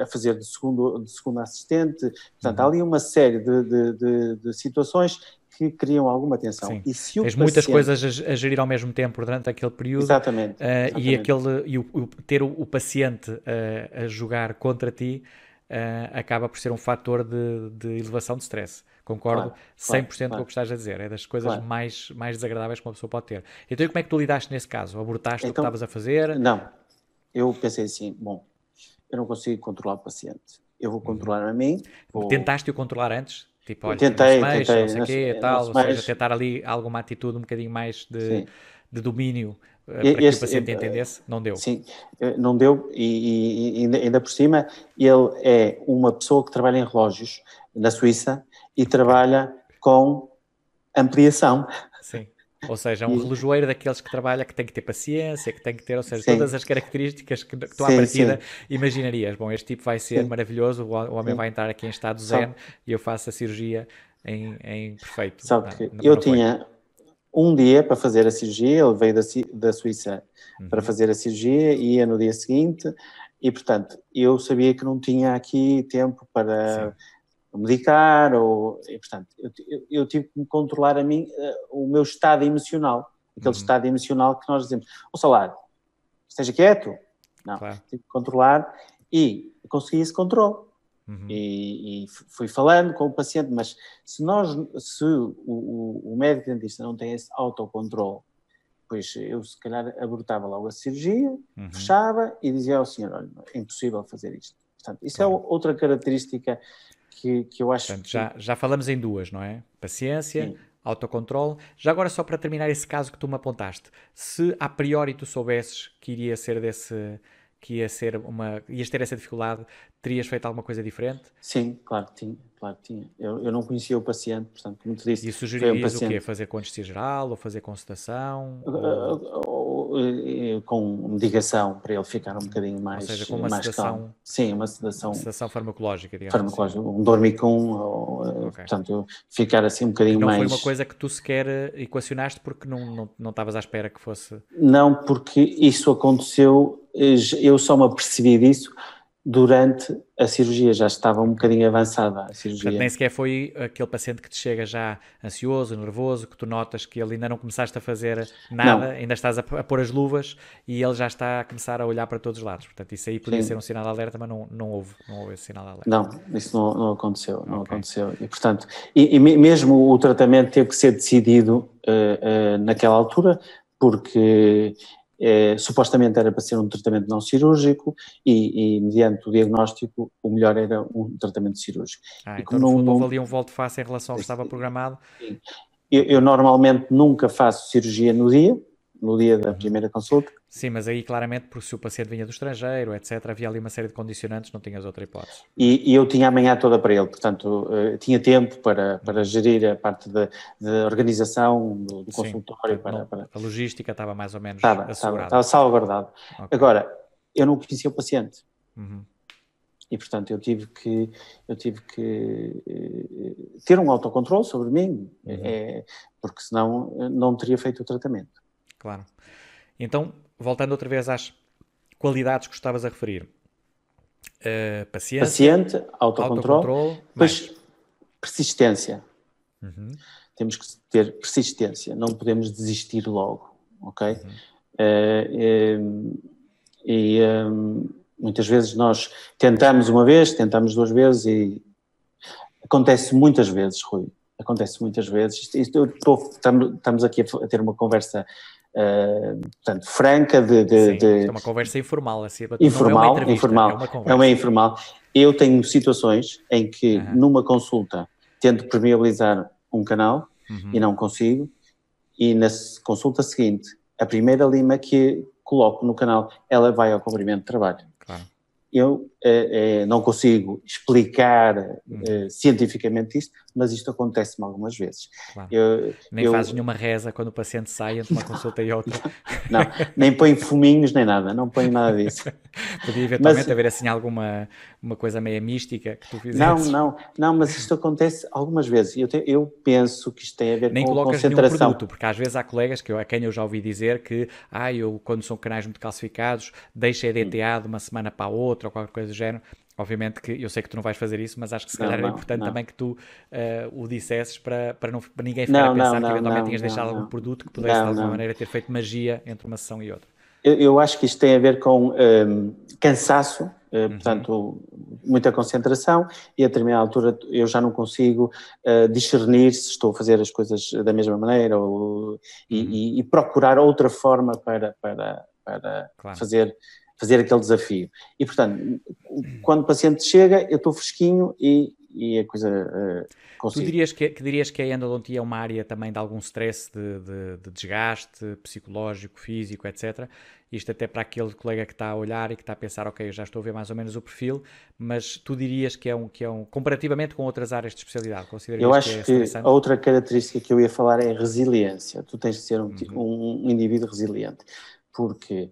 a fazer de segundo, de segundo assistente. Portanto, uhum. há ali uma série de, de, de, de situações que criam alguma tensão. Sim. E se Tens paciente... muitas coisas a, gerir ao mesmo tempo durante aquele período. Exatamente. Uh, exatamente. E, aquele, e o, o ter o, o paciente uh, a jogar contra ti uh, acaba por ser um fator de, de elevação de stress. Concordo claro, 100% claro, com o que estás a dizer. É das coisas claro. mais, mais desagradáveis que uma pessoa pode ter. Então, como é que tu lidaste nesse caso? Abortaste então, o que então, estavas a fazer? Não. Eu pensei assim, bom, eu não consigo controlar o paciente. Eu vou uhum. controlar a mim. Vou... Tentaste-o controlar antes? Tipo, olha, tentei, meios, tentei, não sei quê, tal, ou seja, tentar ali alguma atitude um bocadinho mais de, de domínio uh, para que o paciente entendesse, não deu. Sim, eh, não deu e, e, ainda, ainda por cima ele é uma pessoa que trabalha em relógios na Suíça e trabalha com ampliação. Sim. Ou seja, um relojoeiro daqueles que trabalha que tem que ter paciência, que tem que ter, ou seja, sim. todas as características que, que tu sim, à partida sim. imaginarias. Bom, este tipo vai ser maravilhoso, o homem vai entrar aqui em estado zen e eu faço a cirurgia em, em perfeito. Sabe que eu tinha um dia para fazer a cirurgia, ele veio da, da Suíça uhum. para fazer a cirurgia, ia no dia seguinte e, portanto, eu sabia que não tinha aqui tempo para medicar, ou, e, portanto, eu, eu, eu, tive que me controlar a mim uh, o meu estado emocional, aquele uhum. estado emocional que nós dizemos, o salário, esteja quieto, não, claro. tive que controlar e consegui esse controle. Uhum. E, e, fui falando com o paciente, mas se nós, se o, o, o médico dentista não tem esse autocontrole, pois eu se calhar abortava logo a cirurgia, uhum. fechava e dizia ao senhor, olha, é impossível fazer isto. Portanto, isso é claro. é outra característica que, que eu acho Portanto, que... já, já falamos em duas, não é? Paciência, Sim. autocontrole. Já agora, só para terminar esse caso que tu me apontaste, se a priori tu soubesses que iria ser desse que ia ser uma ias ter essa dificuldade, terias feito alguma coisa diferente? Sim, claro que tinha, claro que tinha. Eu, eu não conhecia o paciente, portanto, como te disse. E sugeririas um o quê? Fazer com anestesia geral ou fazer constatação? Uh, ou... ou, ou, com medicação para ele ficar um bocadinho mais. Ou seja, com uma sedação. Calmo. Sim, uma sedação. Sedação farmacológica, digamos. Farmacológica, assim. um dormicum, ou, okay. portanto, ficar assim um bocadinho não mais. Não foi uma coisa que tu sequer equacionaste porque não, não, não estavas à espera que fosse. Não, porque isso aconteceu, eu só me apercebi disso durante a cirurgia, já estava um bocadinho avançada a cirurgia. Portanto, nem sequer foi aquele paciente que te chega já ansioso, nervoso, que tu notas que ele ainda não começaste a fazer nada, não. ainda estás a, a, pôr as luvas e ele já está a começar a olhar para todos os lados. Portanto, isso aí podia Sim. ser um sinal de alerta, mas não, não, houve, não houve esse sinal de alerta. Não, isso não, não aconteceu, não okay. aconteceu. E, portanto, e, e, mesmo o tratamento teve que ser decidido uh, uh, naquela altura, porque é, supostamente era para ser um tratamento não cirúrgico e, e, mediante o diagnóstico, o melhor era um tratamento cirúrgico. Ah, e então, no fundo, não, houve ali um volte-face em relação ao que estava programado? Eu, eu, normalmente nunca faço cirurgia no dia, no dia da primeira consulta. Sim, mas aí claramente, porque se o paciente vinha do estrangeiro, etc., havia ali uma série de condicionantes, não tinhas outra hipótese. E, e eu tinha a manhã toda para ele, portanto, uh, tinha tempo para, para gerir a parte da organização do, do consultório. Sim, para, não, para, A logística estava mais ou menos estava, assegurada. Estava, estava salvaguardado. Okay. Agora, eu não conhecia o paciente. Uhum. E, portanto, eu tive que, eu tive que uh, ter um autocontrole sobre mim, uhum. é, porque senão eh, não teria feito o tratamento. Claro. Então, voltando outra vez às qualidades que estavas a referir. Uh, paciência, Paciente, autocontrole, autocontrole depois persistência. Uhum. Temos que ter persistência, não podemos desistir logo, ok? Uhum. Uh, e muitas vezes nós tentamos uma vez, tentamos duas vezes e acontece muitas vezes, Rui, acontece muitas vezes. Isto, isto, estou, estamos aqui a ter uma conversa Uh, portanto, franca de, de, Sim, de, é uma conversa informal, assim, informal, é informal, é uma, é uma, informal. Eu tenho situações em que uhum. numa consulta tento permeabilizar um canal uhum. e não consigo, e na consulta seguinte, a primeira lima que coloco no canal, ela vai ao comprimento de trabalho. Claro eu eh, eh, não consigo explicar eh, cientificamente isto, mas isto acontece-me algumas vezes. Claro. Eu, nem eu... fazes nenhuma reza quando o paciente sai entre uma consulta e outra. Não, nem põe fuminhos nem nada, não põe nada disso. Podia eventualmente mas, haver assim alguma uma coisa meio mística que tu fizesses. Não, não, não, mas isto acontece algumas vezes. Eu, te, eu penso que isto tem a ver nem com colocas concentração. Nenhum produto, porque às vezes há colegas que eu, a quem eu já ouvi dizer que ah, eu quando são canais muito calcificados deixo EDTA de uma semana para a outra ou qualquer coisa do género. Obviamente que eu sei que tu não vais fazer isso, mas acho que se calhar não, era importante não. também que tu uh, o dissesses para, para, não, para ninguém ficar a pensar que eventualmente tinhas deixado algum produto que pudesse de alguma maneira ter feito magia entre uma sessão e outra. Eu, eu acho que isto tem a ver com um, ehm, cansaço, uh, uhum. portanto, muita concentração, e a determinada altura eu já não consigo uh, discernir se estou a fazer as coisas da mesma maneira ou, e, uhum. e, e, procurar outra forma para, para, para claro. fazer fazer aquele desafio. E, portanto, quando o paciente chega, eu estou fresquinho e, e a coisa uh, consigo. Tu dirias que, que, dirias que a endodontia é uma área também de algum stress, de, de, de, desgaste psicológico, físico, etc. Isto até para aquele colega que está a olhar e que está a pensar, ok, eu já estou a ver mais ou menos o perfil, mas tu dirias que é um, que é um comparativamente com outras áreas de especialidade, eu acho que, é que a outra característica que eu ia falar é a resiliência. Tu tens de ser um, uhum. um indivíduo resiliente, porque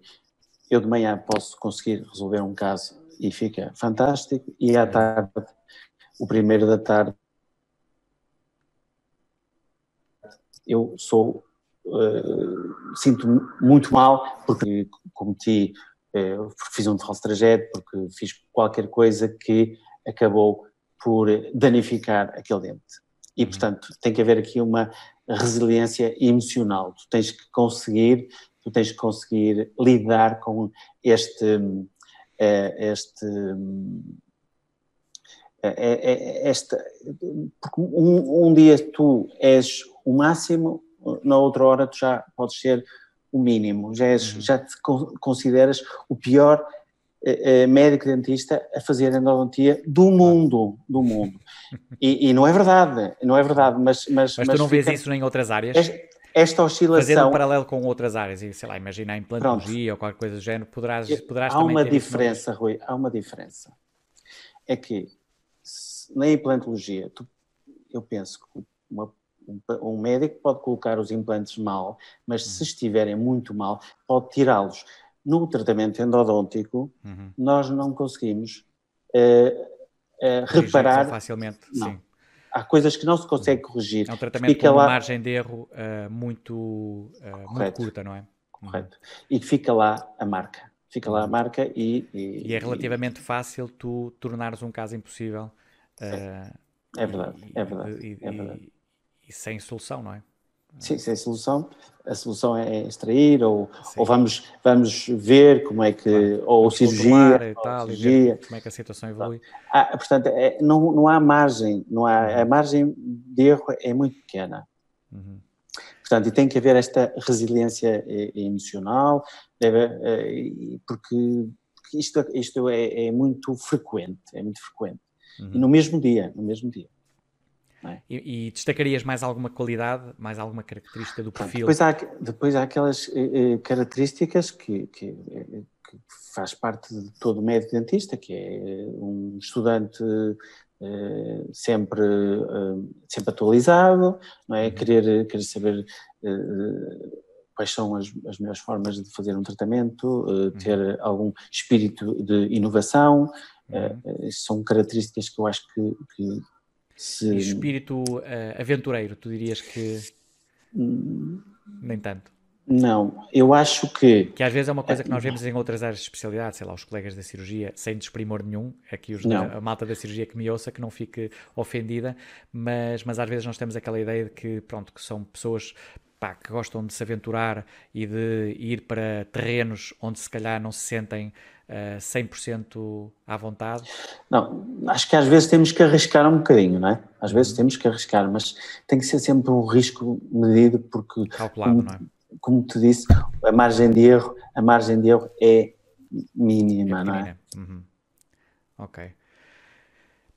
eu de manhã posso conseguir resolver um caso e fica fantástico, e à tarde, o primeiro da tarde, eu sou, uh, sinto muito mal porque cometi, uh, fiz um falso trajeto, porque fiz qualquer coisa que acabou por danificar aquele dente. E, uhum. portanto, tem que haver aqui uma resiliência emocional. Tu tens que conseguir tu tens que conseguir lidar com este, eh, este eh, eh, esta, porque um, um, dia tu és o máximo, na outra hora tu já podes ser o mínimo, já, és, uhum. já te consideras o pior médico dentista a fazer endodontia do mundo, do mundo. E, e, não é verdade, não é verdade, mas... Mas, mas tu não fica, vês isso em outras áreas? Esta oscilação. Fazendo um paralelo com outras áreas, e sei lá, imagina a implantologia Pronto. ou qualquer coisa do género, poderás, poderás há uma diferença, Rui, há uma diferença. É que na implantologia, tu, eu penso que uma, um, um, médico pode colocar os implantes mal, mas uhum. se estiverem muito mal, pode tirá-los. No tratamento endodôntico, uhum. nós não conseguimos uh, uh, reparar. Facilmente, não. sim há coisas que não se consegue corrigir. É um tratamento fica com uma lá... margem de erro uh, muito, uh, muito curta, não é? Correto. E fica lá a marca. fica lá a marca e... E, e é relativamente e... fácil tu tornares um caso impossível. É, uh, é verdade, é verdade. E, é verdade. e sem solução, não é? Sim, sem solução. A solução é extrair ou, ou vamos, vamos ver como é que. Ou vamos cirurgia. E tal, cirurgia. como é que a situação evolui. Ah, portanto, é, não, não há margem. Não há, a uhum. margem de erro é muito pequena. Uhum. Portanto, e tem que haver esta resiliência eh, emocional, deve, eh, porque, isto, isto é, é, muito frequente, é muito frequente. Uhum. E no mesmo dia, no mesmo dia. É? E, e, destacarias mais alguma qualidade, mais alguma característica do perfil? Depois há, depois há aquelas eh, eh características que, que, eh, que, faz parte de todo médico dentista, que é um estudante eh, sempre, eh, sempre atualizado, não é? Uhum. Querer, querer saber eh, quais são as, as melhores formas de fazer um tratamento, uhum. ter algum espírito de inovação, uhum. são características que eu acho que, que se... espírito uh, aventureiro, tu dirias que hum... nem tanto? Não, eu acho que. Que às vezes é uma coisa que nós vemos em outras áreas de especialidade, sei lá, os colegas da cirurgia, sem desprimor nenhum, aqui os da, a malta da cirurgia que me ouça, que não fique ofendida, mas, mas às vezes nós temos aquela ideia de que, pronto, que são pessoas pá, que gostam de se aventurar e de ir para terrenos onde se calhar não se sentem uh, eh, 100% à vontade? Não, acho que às vezes temos que arriscar um bocadinho, não é? Às vezes uhum. temos que arriscar, mas tem que ser sempre um risco medido porque... Calculado, como, não é? Como te disse, a margem de erro, a margem de erro é mínima, é não é? Uhum. Ok.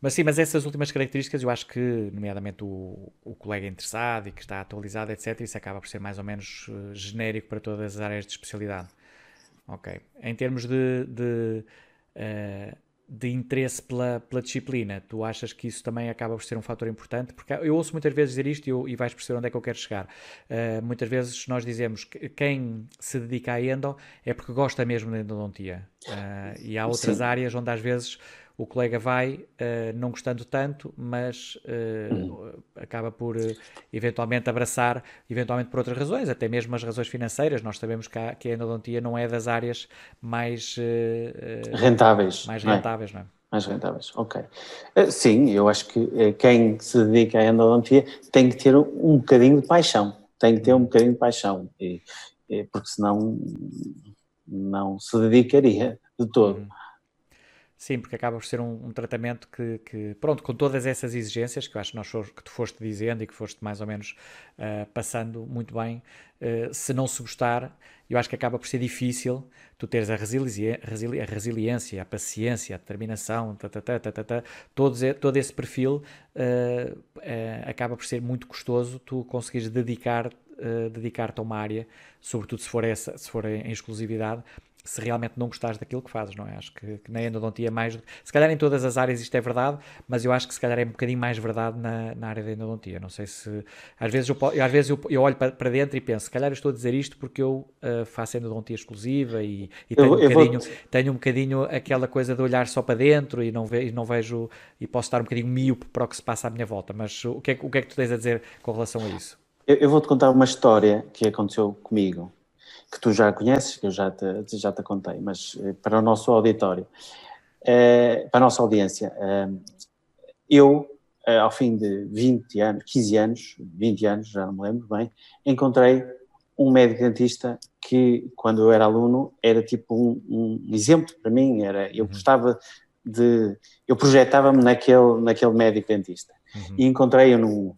Mas sim, mas essas últimas características eu acho que, nomeadamente o, o colega interessado e que está atualizado, etc., isso acaba por ser mais ou menos uh, genérico para todas as áreas de especialidade. Ok. Em termos de, de, uh, de interesse pela, pela, disciplina, tu achas que isso também acaba por ser um fator importante? Porque eu ouço muitas vezes dizer isto e, eu, e vais perceber onde é que eu quero chegar. Uh, muitas vezes nós dizemos que quem se dedica a endo é porque gosta mesmo de endodontia. e há outras Sim. áreas onde às vezes o colega vai uh, não gostando tanto, mas uh, uhum. acaba por uh, eventualmente abraçar, eventualmente por outras razões, até mesmo as razões financeiras. Nós sabemos que a, que a endodontia não é das áreas mais rentáveis. Mais rentáveis, não é? Não é? Mais rentáveis, ok. Sim, eu acho que quem se dedica à endodontia tem que ter um bocadinho de paixão, tem que ter um bocadinho de paixão, e, e, porque senão não se dedicaria de todo. Uhum. Sim, porque acaba por ser um, um tratamento que, que, pronto, com todas essas exigências que eu acho que, nós for, que tu foste dizendo e que foste mais ou menos uh, passando muito bem, uh, se não se gostar, eu acho que acaba por ser difícil tu teres a, resili a resiliência, a paciência, a determinação, ta, ta, ta, todo, todo esse perfil uh, acaba por ser muito custoso tu conseguires dedicar dedicar-te a uma área, sobretudo se for, essa, se for em exclusividade, se realmente não gostares daquilo que fazes, não é? Acho que, que na endodontia é mais. Se calhar em todas as áreas isto é verdade, mas eu acho que se calhar é um bocadinho mais verdade na, na área da endodontia. Não sei se. Às vezes eu, às vezes eu, eu olho para, para dentro e penso, se calhar eu estou a dizer isto porque eu uh, faço endodontia exclusiva e, e tenho, eu, um bocadinho, vou... tenho um bocadinho aquela coisa de olhar só para dentro e não, ve, e não vejo. e posso estar um bocadinho míope para o que se passa à minha volta. Mas o que é, o que, é que tu tens a dizer com relação a isso? Eu, eu vou-te contar uma história que aconteceu comigo que tu já conheces, que eu já te, já te contei, mas eh, para o nosso auditório, eh, para a nossa audiência, eh, eu, ao fim de 20 anos, 15 anos, 20 anos, já não me lembro bem, encontrei um médico dentista que, quando eu era aluno, era tipo um, um exemplo para mim, era, eu uhum. gostava de, eu projetava-me naquele, naquele médico dentista. Uhum. E encontrei-o num,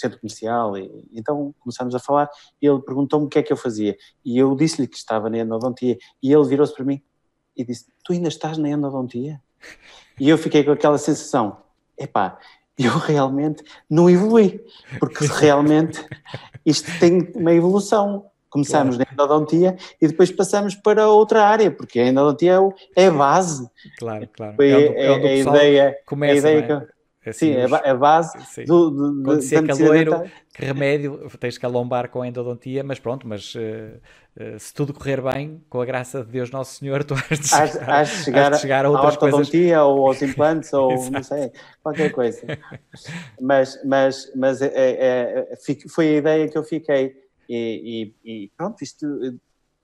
centro comercial, e, então começámos a falar, e ele perguntou-me o que é que eu fazia, e eu disse-lhe que estava na endodontia, e ele virou-se para mim e disse, tu ainda estás na endodontia? E eu fiquei com aquela sensação, epá, eu realmente não evolui, porque realmente isto tem uma evolução. Começamos claro. na endodontia e depois passamos para outra área, porque a endodontia é, a base. Claro, claro. Foi é, é, a ideia, começa, a ideia é? que, Assim, sim, a, base sim. do, do, Quando se é caloiro, que remédio, tens que alombar com a endodontia, mas pronto, mas uh, uh, se tudo correr bem, com a graça de Deus Nosso Senhor, tu has de chegar, has, chegar, de chegar a outras coisas. ou aos implantes, ou não sei, qualquer coisa. Mas, mas, mas é, é, é foi a ideia que eu fiquei e, e, e pronto, isto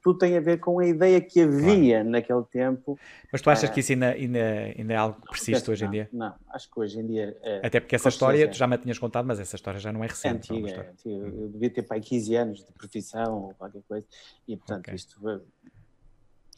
tudo tem a ver com a ideia que havia claro. naquele tempo. Mas tu achas que isso ainda, ainda, ainda é algo que persiste hoje não, em dia? Não, acho que hoje em dia. É, Até porque essa história, tu já me tinhas contado, mas essa história já não é recente. É antiga, é antiga. Eu devia ter pai 15 anos de profissão ou qualquer coisa, e portanto okay. isto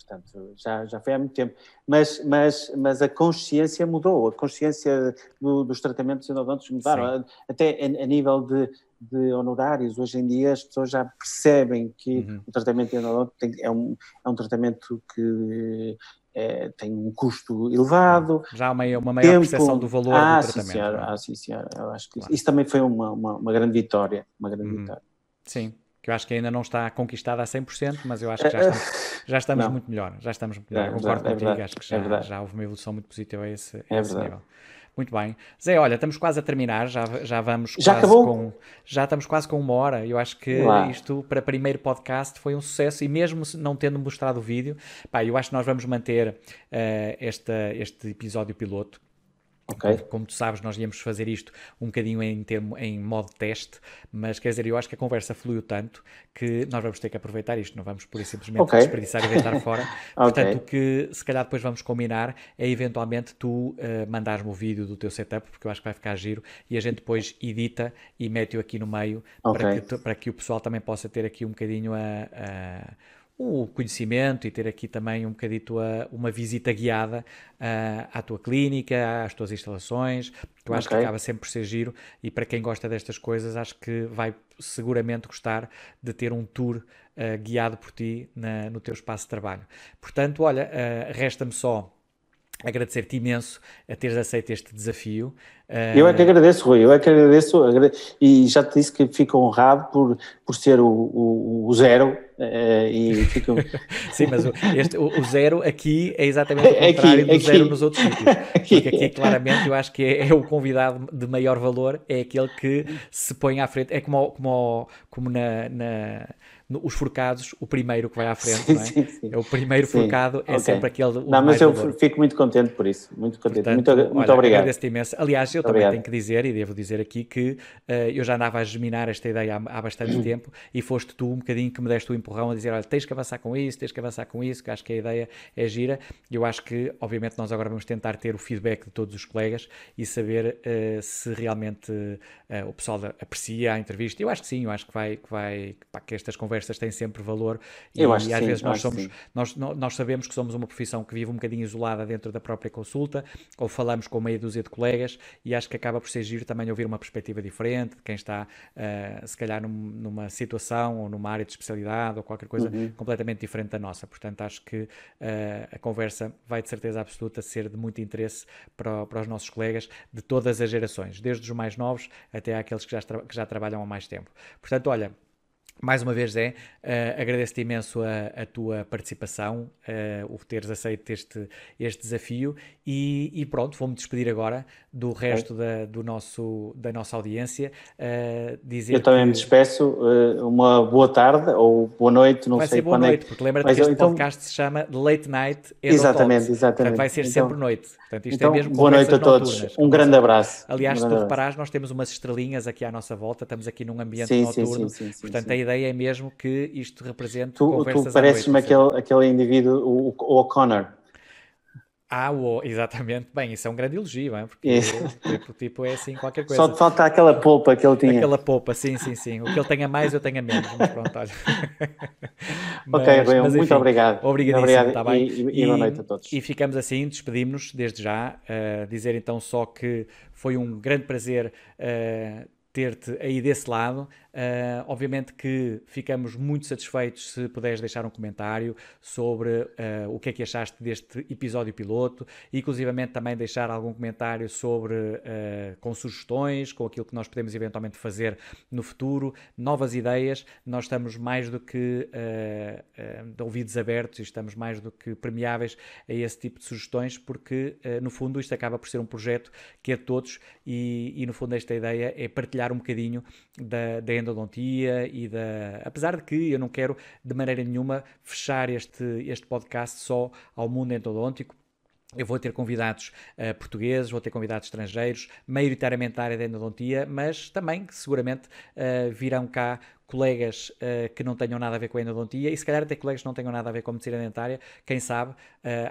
portanto, já, já foi há muito tempo. Mas, mas, mas a consciência mudou, a consciência do, dos tratamentos endodônticos mudaram, Sim. até a, a, nível de, de honorários. Hoje em dia as pessoas já percebem que uhum. o tratamento endodôntico tem, é, um, é um tratamento que é, tem um custo elevado. Já há uma, uma maior tempo. percepção do valor ah, do tratamento. Sim, senhora, é? Ah, sim, senhora. Eu acho que claro. isso também foi uma, uma, uma grande vitória. Uma grande uhum. vitória. Sim que eu acho que ainda não está conquistada a 100%, mas eu acho que já estamos, já estamos muito melhor. Já estamos muito melhor. É concordo é contigo, verdade, acho que já, é já houve uma evolução muito positiva a esse, a é esse nível. Muito bem. Zé, olha, estamos quase a terminar, já, já vamos já quase acabou? com. Já estamos quase com uma hora. Eu acho que isto, para primeiro podcast, foi um sucesso e mesmo não tendo mostrado o vídeo, pá, eu acho que nós vamos manter uh, esta, este episódio piloto Okay. Como, tu sabes, nós íamos fazer isto um bocadinho em, termo, em modo teste, mas quer dizer, eu acho que a conversa fluiu tanto que nós vamos ter que aproveitar isto, não vamos por isso simplesmente okay. desperdiçar e deitar fora. Portanto, okay. o que se calhar depois vamos combinar é eventualmente tu uh, mandares-me o vídeo do teu setup, porque eu acho que vai ficar giro, e a gente depois edita e mete-o aqui no meio para, que, para que o pessoal também possa ter aqui um bocadinho a, a o conhecimento e ter aqui também um bocadito a, uma visita guiada uh, à tua clínica, às tuas instalações, que eu acho okay. que acaba sempre por ser giro e para quem gosta destas coisas acho que vai seguramente gostar de ter um tour uh, guiado por ti na, no teu espaço de trabalho. Portanto, olha, uh, resta-me só agradecer-te imenso a teres aceito este desafio. Eu é que agradeço, Rui, eu é que agradeço, e já te disse que fico honrado por, por ser o, o, o zero Uh, e fico... Sim, mas o, este, o, o, zero aqui é exatamente o contrário aqui, do aqui. zero nos outros sítios. Aqui. Porque aqui, claramente, eu acho que é, é, o convidado de maior valor, é aquele que se põe à frente, é como, como, como na, na os forcados, o primeiro que vai à frente, sim, é? Sim, sim. É o primeiro forcado, é okay. sempre aquele. Não, mas eu valor. fico muito contente por isso. Muito contente. Portanto, muito, muito olha, obrigado. Agradeço-te imenso. Aliás, eu também tenho que dizer, e devo dizer aqui, que uh, eu já andava a germinar esta ideia há, há bastante tempo e foste tu um bocadinho que me deste o empurrão a dizer: olha, tens que avançar com isso, tens que avançar com isso, que acho que a ideia é gira. Eu acho que, obviamente, nós agora vamos tentar ter o feedback de todos os colegas e saber uh, se realmente uh, o pessoal aprecia a entrevista. Eu acho que sim, eu acho que vai, que, vai, pá, que estas conversas têm sempre valor valor e, e às sim, vezes nós somos nós, nós sabemos que somos uma profissão que vive um bocadinho isolada dentro da própria consulta ou falamos com meia dúzia de colegas e acho que acaba por ser giro também ouvir uma perspectiva diferente de quem está uh, se calhar num, numa situação ou numa área de especialidade ou qualquer coisa uhum. completamente diferente da nossa portanto acho que uh, a conversa vai de certeza absoluta ser de muito interesse para, para os nossos colegas de todas as gerações desde os mais novos até aqueles que já, que já trabalham há mais tempo portanto olha mais uma vez, Zé, uh, agradeço-te imenso a, a, tua participação, uh, o teres aceito este, este desafio e, e pronto, vou-me despedir agora do resto da, do nosso, da nossa audiência. Uh, dizer Eu também que... me despeço, uma boa tarde ou boa noite, não vai sei ser boa quando é noite, é porque lembra-te que este então... podcast se chama Late Night Exatamente, exatamente. Portanto, vai ser então, sempre noite. Portanto, isto é então, é mesmo boa noite a todos, noturnas, um grande abraço. Aliás, um se tu reparares, nós temos umas estrelinhas aqui à nossa volta, estamos aqui num ambiente sim, noturno, sim, sim, sim, portanto a ideia é mesmo que isto represente tu, conversas Tu pareces-me aquele, aquele indivíduo, o, o O'Connor. Ah, o, exatamente. Bem, isso é um grande elogio, hein? porque o tipo, tipo é assim qualquer coisa. Só te falta aquela polpa que ele tinha. Aquela polpa, sim, sim, sim. O que ele tenha mais, eu tenha menos. Mas pronto, olha. mas, ok, bem, mas, enfim, muito obrigado. Obrigadíssimo, obrigado tá bem? E, e, e, boa noite a todos. E ficamos assim, despedimos-nos desde já. Uh, dizer então só que foi um grande prazer uh, ter-te aí desse lado. Uh, obviamente que ficamos muito satisfeitos se puderes deixar um comentário sobre uh, o que é que achaste deste episódio piloto, e inclusivamente também deixar algum comentário sobre uh, com sugestões, com aquilo que nós podemos eventualmente fazer no futuro, novas ideias. Nós estamos mais do que de ouvidos abertos e estamos mais do que permeáveis a esse tipo de sugestões, porque no fundo isto acaba por ser um projeto que é de todos e, e no fundo esta ideia é partilhar um bocadinho da, da endodontia e da. Apesar de que eu não quero de maneira nenhuma fechar este, este podcast só ao mundo endodôntico eu vou ter convidados uh, portugueses, vou ter convidados estrangeiros, maioritariamente da área da endodontia, mas também, seguramente, uh, virão cá colegas uh, que não tenham nada a ver com a endodontia e se calhar até colegas que não tenham nada a ver com a medicina dentária, quem sabe, uh,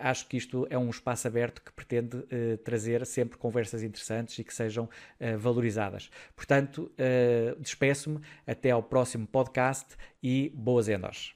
acho que isto é um espaço aberto que pretende uh, trazer sempre conversas interessantes e que sejam valorizadas. Portanto, despeço-me, até ao próximo podcast e boas endos.